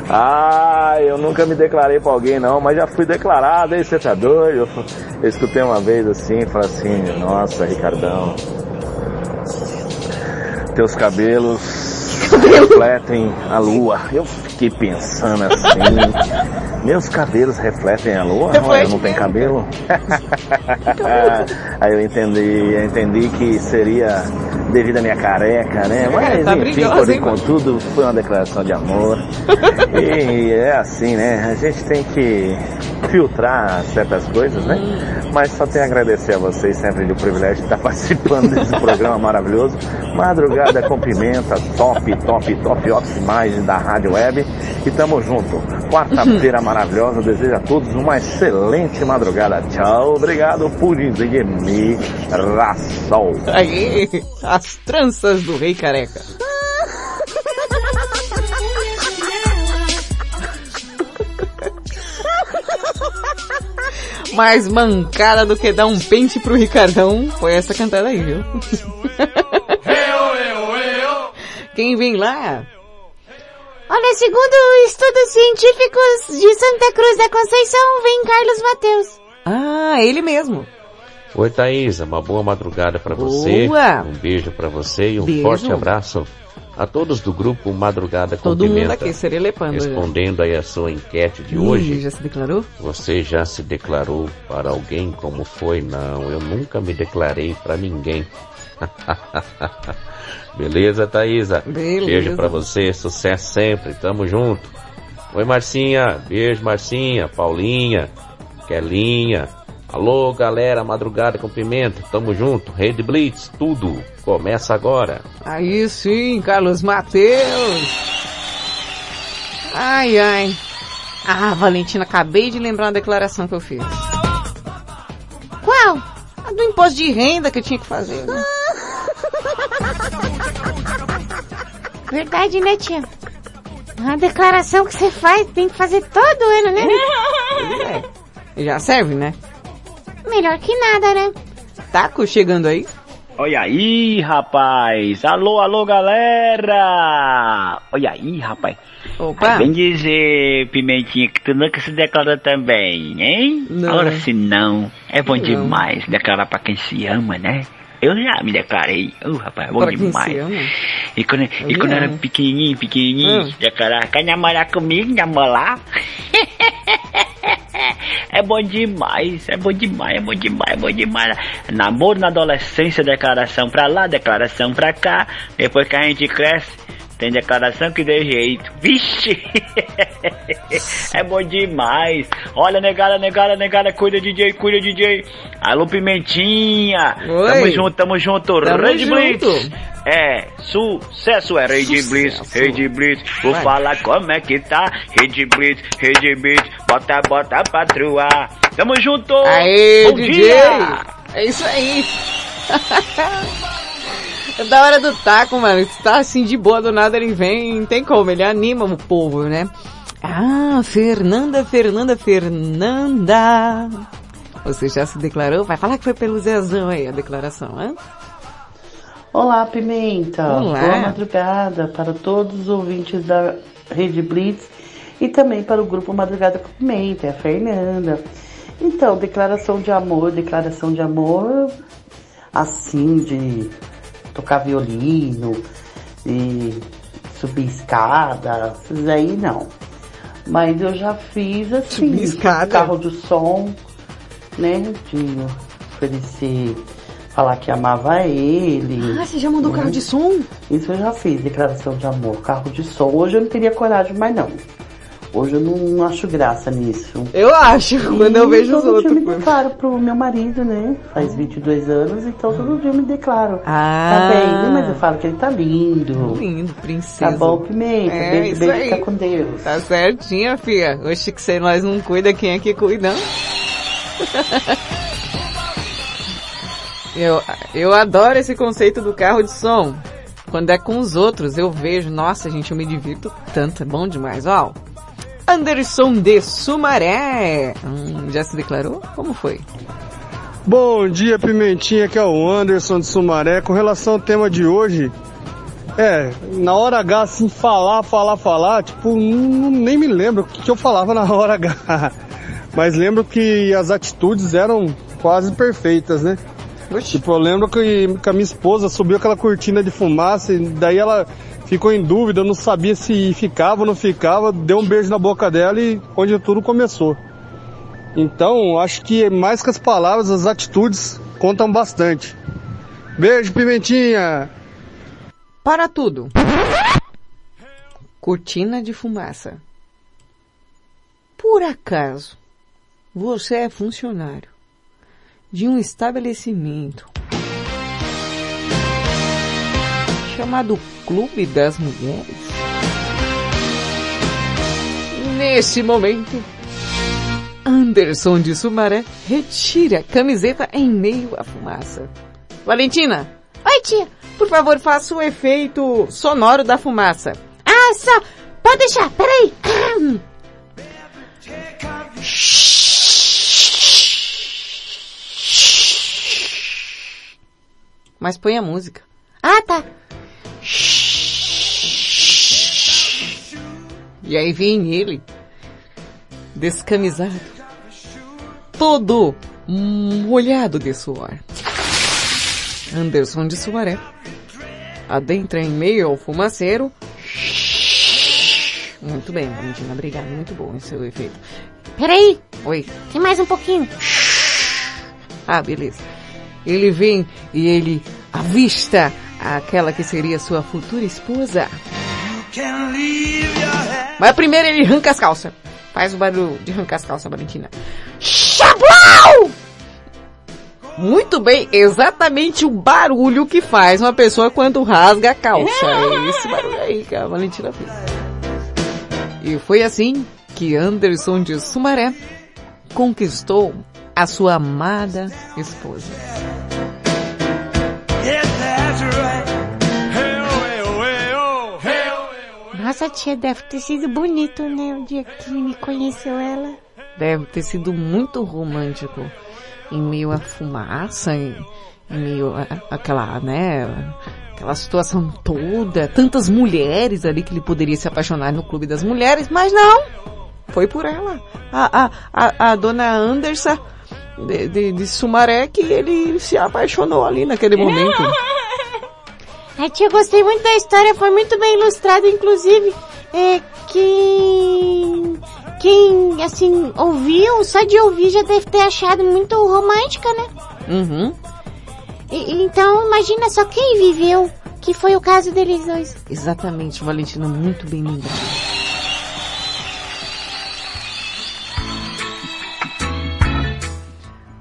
Ah, eu nunca me declarei pra alguém não, mas já fui declarado, hein? Você tá doido? Eu escutei uma vez assim, falei assim, nossa, Ricardão, teus cabelos refletem a lua. Eu fiquei pensando assim, meus cabelos refletem a lua? Olha, eu não tenho cabelo? Aí eu entendi, eu entendi que seria devido à minha careca, né? Mas tá enfim, brilhosa, por hein, mano? contudo, foi uma declaração de amor. E é assim, né? A gente tem que filtrar certas coisas, né? Mas só tenho a agradecer a vocês sempre do privilégio de estar participando desse programa maravilhoso. Madrugada com pimenta, top, top, top, optimais da Rádio Web. E tamo junto. Quarta-feira maravilhosa. Desejo a todos uma excelente madrugada. Tchau, obrigado por dizer Mirassol. Aí, as tranças do rei careca. Mais mancada do que dar um pente pro Ricardão foi essa cantada aí, viu? Quem vem lá? Olha, segundo estudos científicos de Santa Cruz da Conceição, vem Carlos Mateus. Ah, ele mesmo. Oi Thaisa, uma boa madrugada pra você. Um beijo pra você e um Beijo. forte abraço A todos do grupo Madrugada com Todo mundo Pimenta, aqui, serelepando já. respondendo aí a sua enquete de Ih, hoje, já se declarou? você já se declarou para alguém como foi? Não, eu nunca me declarei para ninguém. Beleza, Thaisa? Beleza. Beijo pra você, sucesso sempre, tamo junto. Oi, Marcinha, beijo, Marcinha, Paulinha, Kelinha. Alô, galera, madrugada com pimenta, tamo junto. Rede Blitz, tudo. Começa agora. Aí sim, Carlos Mateus. Ai, ai. Ah, Valentina, acabei de lembrar uma declaração que eu fiz. Qual? A do imposto de renda que eu tinha que fazer. né? Verdade, né, tia? A declaração que você faz tem que fazer todo ano, né? É. Já serve, né? Melhor que nada, né? Taco chegando aí. Olha aí, rapaz. Alô, alô, galera. Olha aí, rapaz. Opa. Aí vem dizer, Pimentinha, que tu nunca se declarou também, hein? Não. Ora, se não, é bom Não. demais declarar pra quem se ama, né? Eu já me declarei. Uh, rapaz, é bom Pra demais. E quando, e Eu quando me eu era pequenininho, pequenininho, Hum. declarar, quer namorar comigo, namorar? É bom demais, é bom demais, é bom demais, é bom demais. Namoro na adolescência, declaração pra lá, declaração pra cá. Depois que a gente cresce, tem declaração que dê jeito. Vixe! é bom demais. Olha, negada, negada, negada, cuida, DJ, cuida, DJ. Alô, Pimentinha. Oi. Tamo junto, tamo junto. Tamo junto. Blitz. É, sucesso é Rede Blitz, Rede Blitz. Vou Vai. falar como é que tá. Rede Blitz, Rede Blitz. Bota, bota pra truar. Tamo junto. Aê, Bom DJ! dia. É isso aí. É da hora do taco, mano. Se tá assim de boa do nada, ele vem, não tem como, ele anima o povo, né? Ah, Fernanda, Fernanda, Fernanda. Você já se declarou? Vai falar que foi pelo Zezão aí a declaração, hã? Olá, Pimenta. Olá. Boa madrugada para todos os ouvintes da Rede Blitz e também para o grupo Madrugada com Pimenta, é a Fernanda. Então, declaração de amor, declaração de amor, assim, de tocar violino, de subir escada, esses aí não. Mas eu já fiz assim, Subir escada? carro de som, né, de oferecer, falar que amava ele. Ah, você já mandou né? carro de som? Isso eu já fiz, declaração de amor, carro de som. Hoje eu não teria coragem mais não. Hoje eu não acho graça nisso. Eu acho, quando eu vejo os outros. eu me declaro pro meu marido, né? Faz 22 anos, então todo dia eu me declaro. Ah. Tá bem, né? mas eu falo que ele tá lindo. Lindo, princesa. Tá bom, Pimenta. É, beijo, isso beijo, aí. fica com Deus. Tá certinha, filha. Oxe, que se nós não cuida, quem é que cuida? eu, eu adoro esse conceito do carro de som. Quando é com os outros, eu vejo, nossa, gente, eu me divirto tanto, é bom demais, ó. Anderson de Sumaré. Hum, já se declarou? Como foi? Bom dia, Pimentinha, que é o Anderson de Sumaré. Com relação ao tema de hoje, é, na hora H, assim, falar, falar, falar, tipo, não- nem me lembro o que, eu falava na hora H. Mas lembro que as atitudes eram quase perfeitas, né? Tipo, eu lembro que, que a minha esposa subiu aquela cortina de fumaça e daí ela ficou em dúvida, não sabia se ficava ou não ficava, deu um beijo na boca dela e onde tudo começou. Então, acho que mais que as palavras, as atitudes contam bastante. Beijo, Pimentinha! Para tudo. Cortina de fumaça. Por acaso, você é funcionário de um estabelecimento chamado Clube das Mulheres? Nesse momento, Anderson de Sumaré retira a camiseta em meio à fumaça. Valentina, Oi, tia. por favor, faça o efeito sonoro da fumaça. Ah, só. Pode deixar, peraí. Mas põe a música. Ah, tá. E aí vem ele, descamisado, todo molhado de suor. Anderson de Suaré adentra em meio ao fumaceiro. Muito bem, Valentina, obrigado, muito bom esse seu efeito. Peraí, Oi. tem mais um pouquinho. Ah, beleza. Ele vem e ele avista aquela que seria sua futura esposa. Mas primeiro ele arranca as calças. Faz o barulho de arrancar as calças, Valentina. Chablau! Muito bem, exatamente o barulho que faz uma pessoa quando rasga a calça. É esse barulho aí que a Valentina fez. E foi assim que Anderson de Sumaré conquistou a sua amada esposa. Nossa, tia, deve ter sido bonito, né? O dia que me conheceu ela. Deve ter sido muito romântico. Em meio à fumaça, em, em meio a, aquela, né, aquela situação toda. Tantas mulheres ali que ele poderia se apaixonar no clube das mulheres, mas não! Foi por ela. A, a, a, a dona Anderson de, de, de Sumaré que ele se apaixonou ali naquele momento. Ai, tia, gostei muito da história, foi muito bem ilustrado, inclusive. É, quem, quem, assim, ouviu, só de ouvir já deve ter achado muito romântica, né? Uhum. E então, imagina só quem viveu, que foi o caso deles dois. Exatamente, Valentina, muito bem lembrado.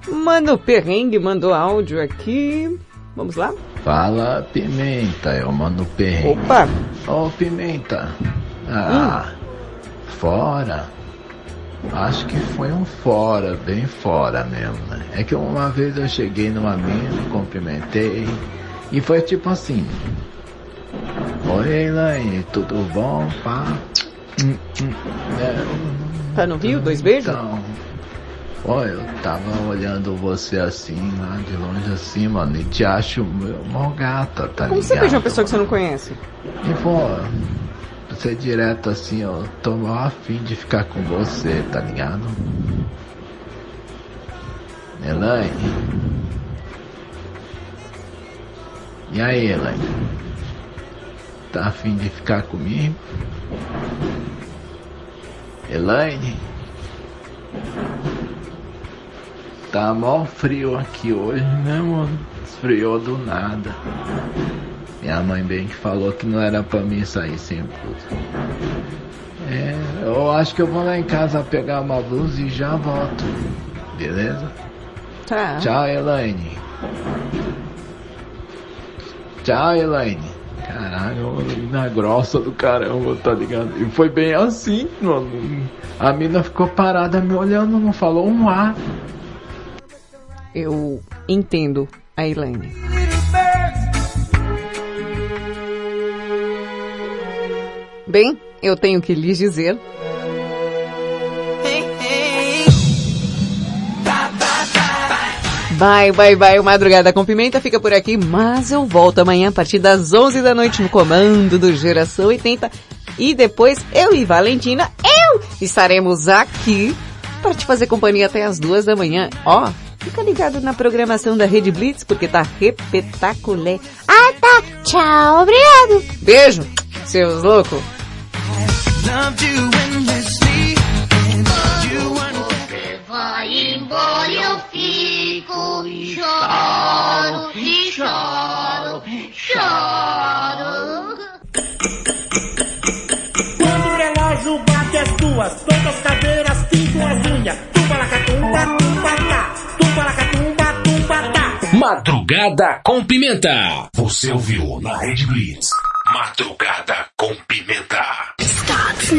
Mano Perrengue mandou áudio aqui. Vamos lá? Fala, Pimenta, eu mando perrengue. Opa! Ô, Pimenta. Ah, fora. Acho que foi um fora, bem fora mesmo, né? É que uma vez eu cheguei numa mina, cumprimentei, e foi tipo assim. Oi, Elaine, tudo bom? Pá. Hum, hum, é, Tá no Rio? Dois beijos? Então, Pô, eu tava olhando você assim, lá de longe assim, mano, e te acho mó gata, tá Como ligado? você beija uma pessoa que você não conhece? E pô, você direto assim, eu tô mó afim de ficar com você, tá ligado? Elaine? E aí, Elaine? Tá afim de ficar comigo? Elaine? Tá mó frio aqui hoje, né, mano? Esfriou do nada. Minha mãe bem que falou que não era pra mim sair sem blusa. É, eu acho que eu vou lá em casa pegar uma blusa e já volto. Beleza? Tá. Tchau, Elaine. Tchau, Elaine. Caralho, na grossa do caramba, tá ligado? E foi bem assim, mano. A mina ficou parada me olhando, não falou um ar. Eu entendo a Elaine. Bem, eu tenho que lhes dizer. Bye, bye, bye. O Madrugada com Pimenta fica por aqui, mas eu volto amanhã a partir das 11 da noite no comando do Geração 80. E depois eu e Valentina, eu estaremos aqui para te fazer companhia até as duas da manhã. Ó, fica ligado na programação da Rede Blitz porque tá repetaculé. Ah, tá. Tchau, obrigado. Beijo, seus loucos. Vai embora, eu fico choro, e choro, choro. Quando o relógio bate as duas, todas as cadeiras as unhas. Madrugada com Pimenta. Você ouviu na Red Blitz. Madrugada com Pimenta. Stop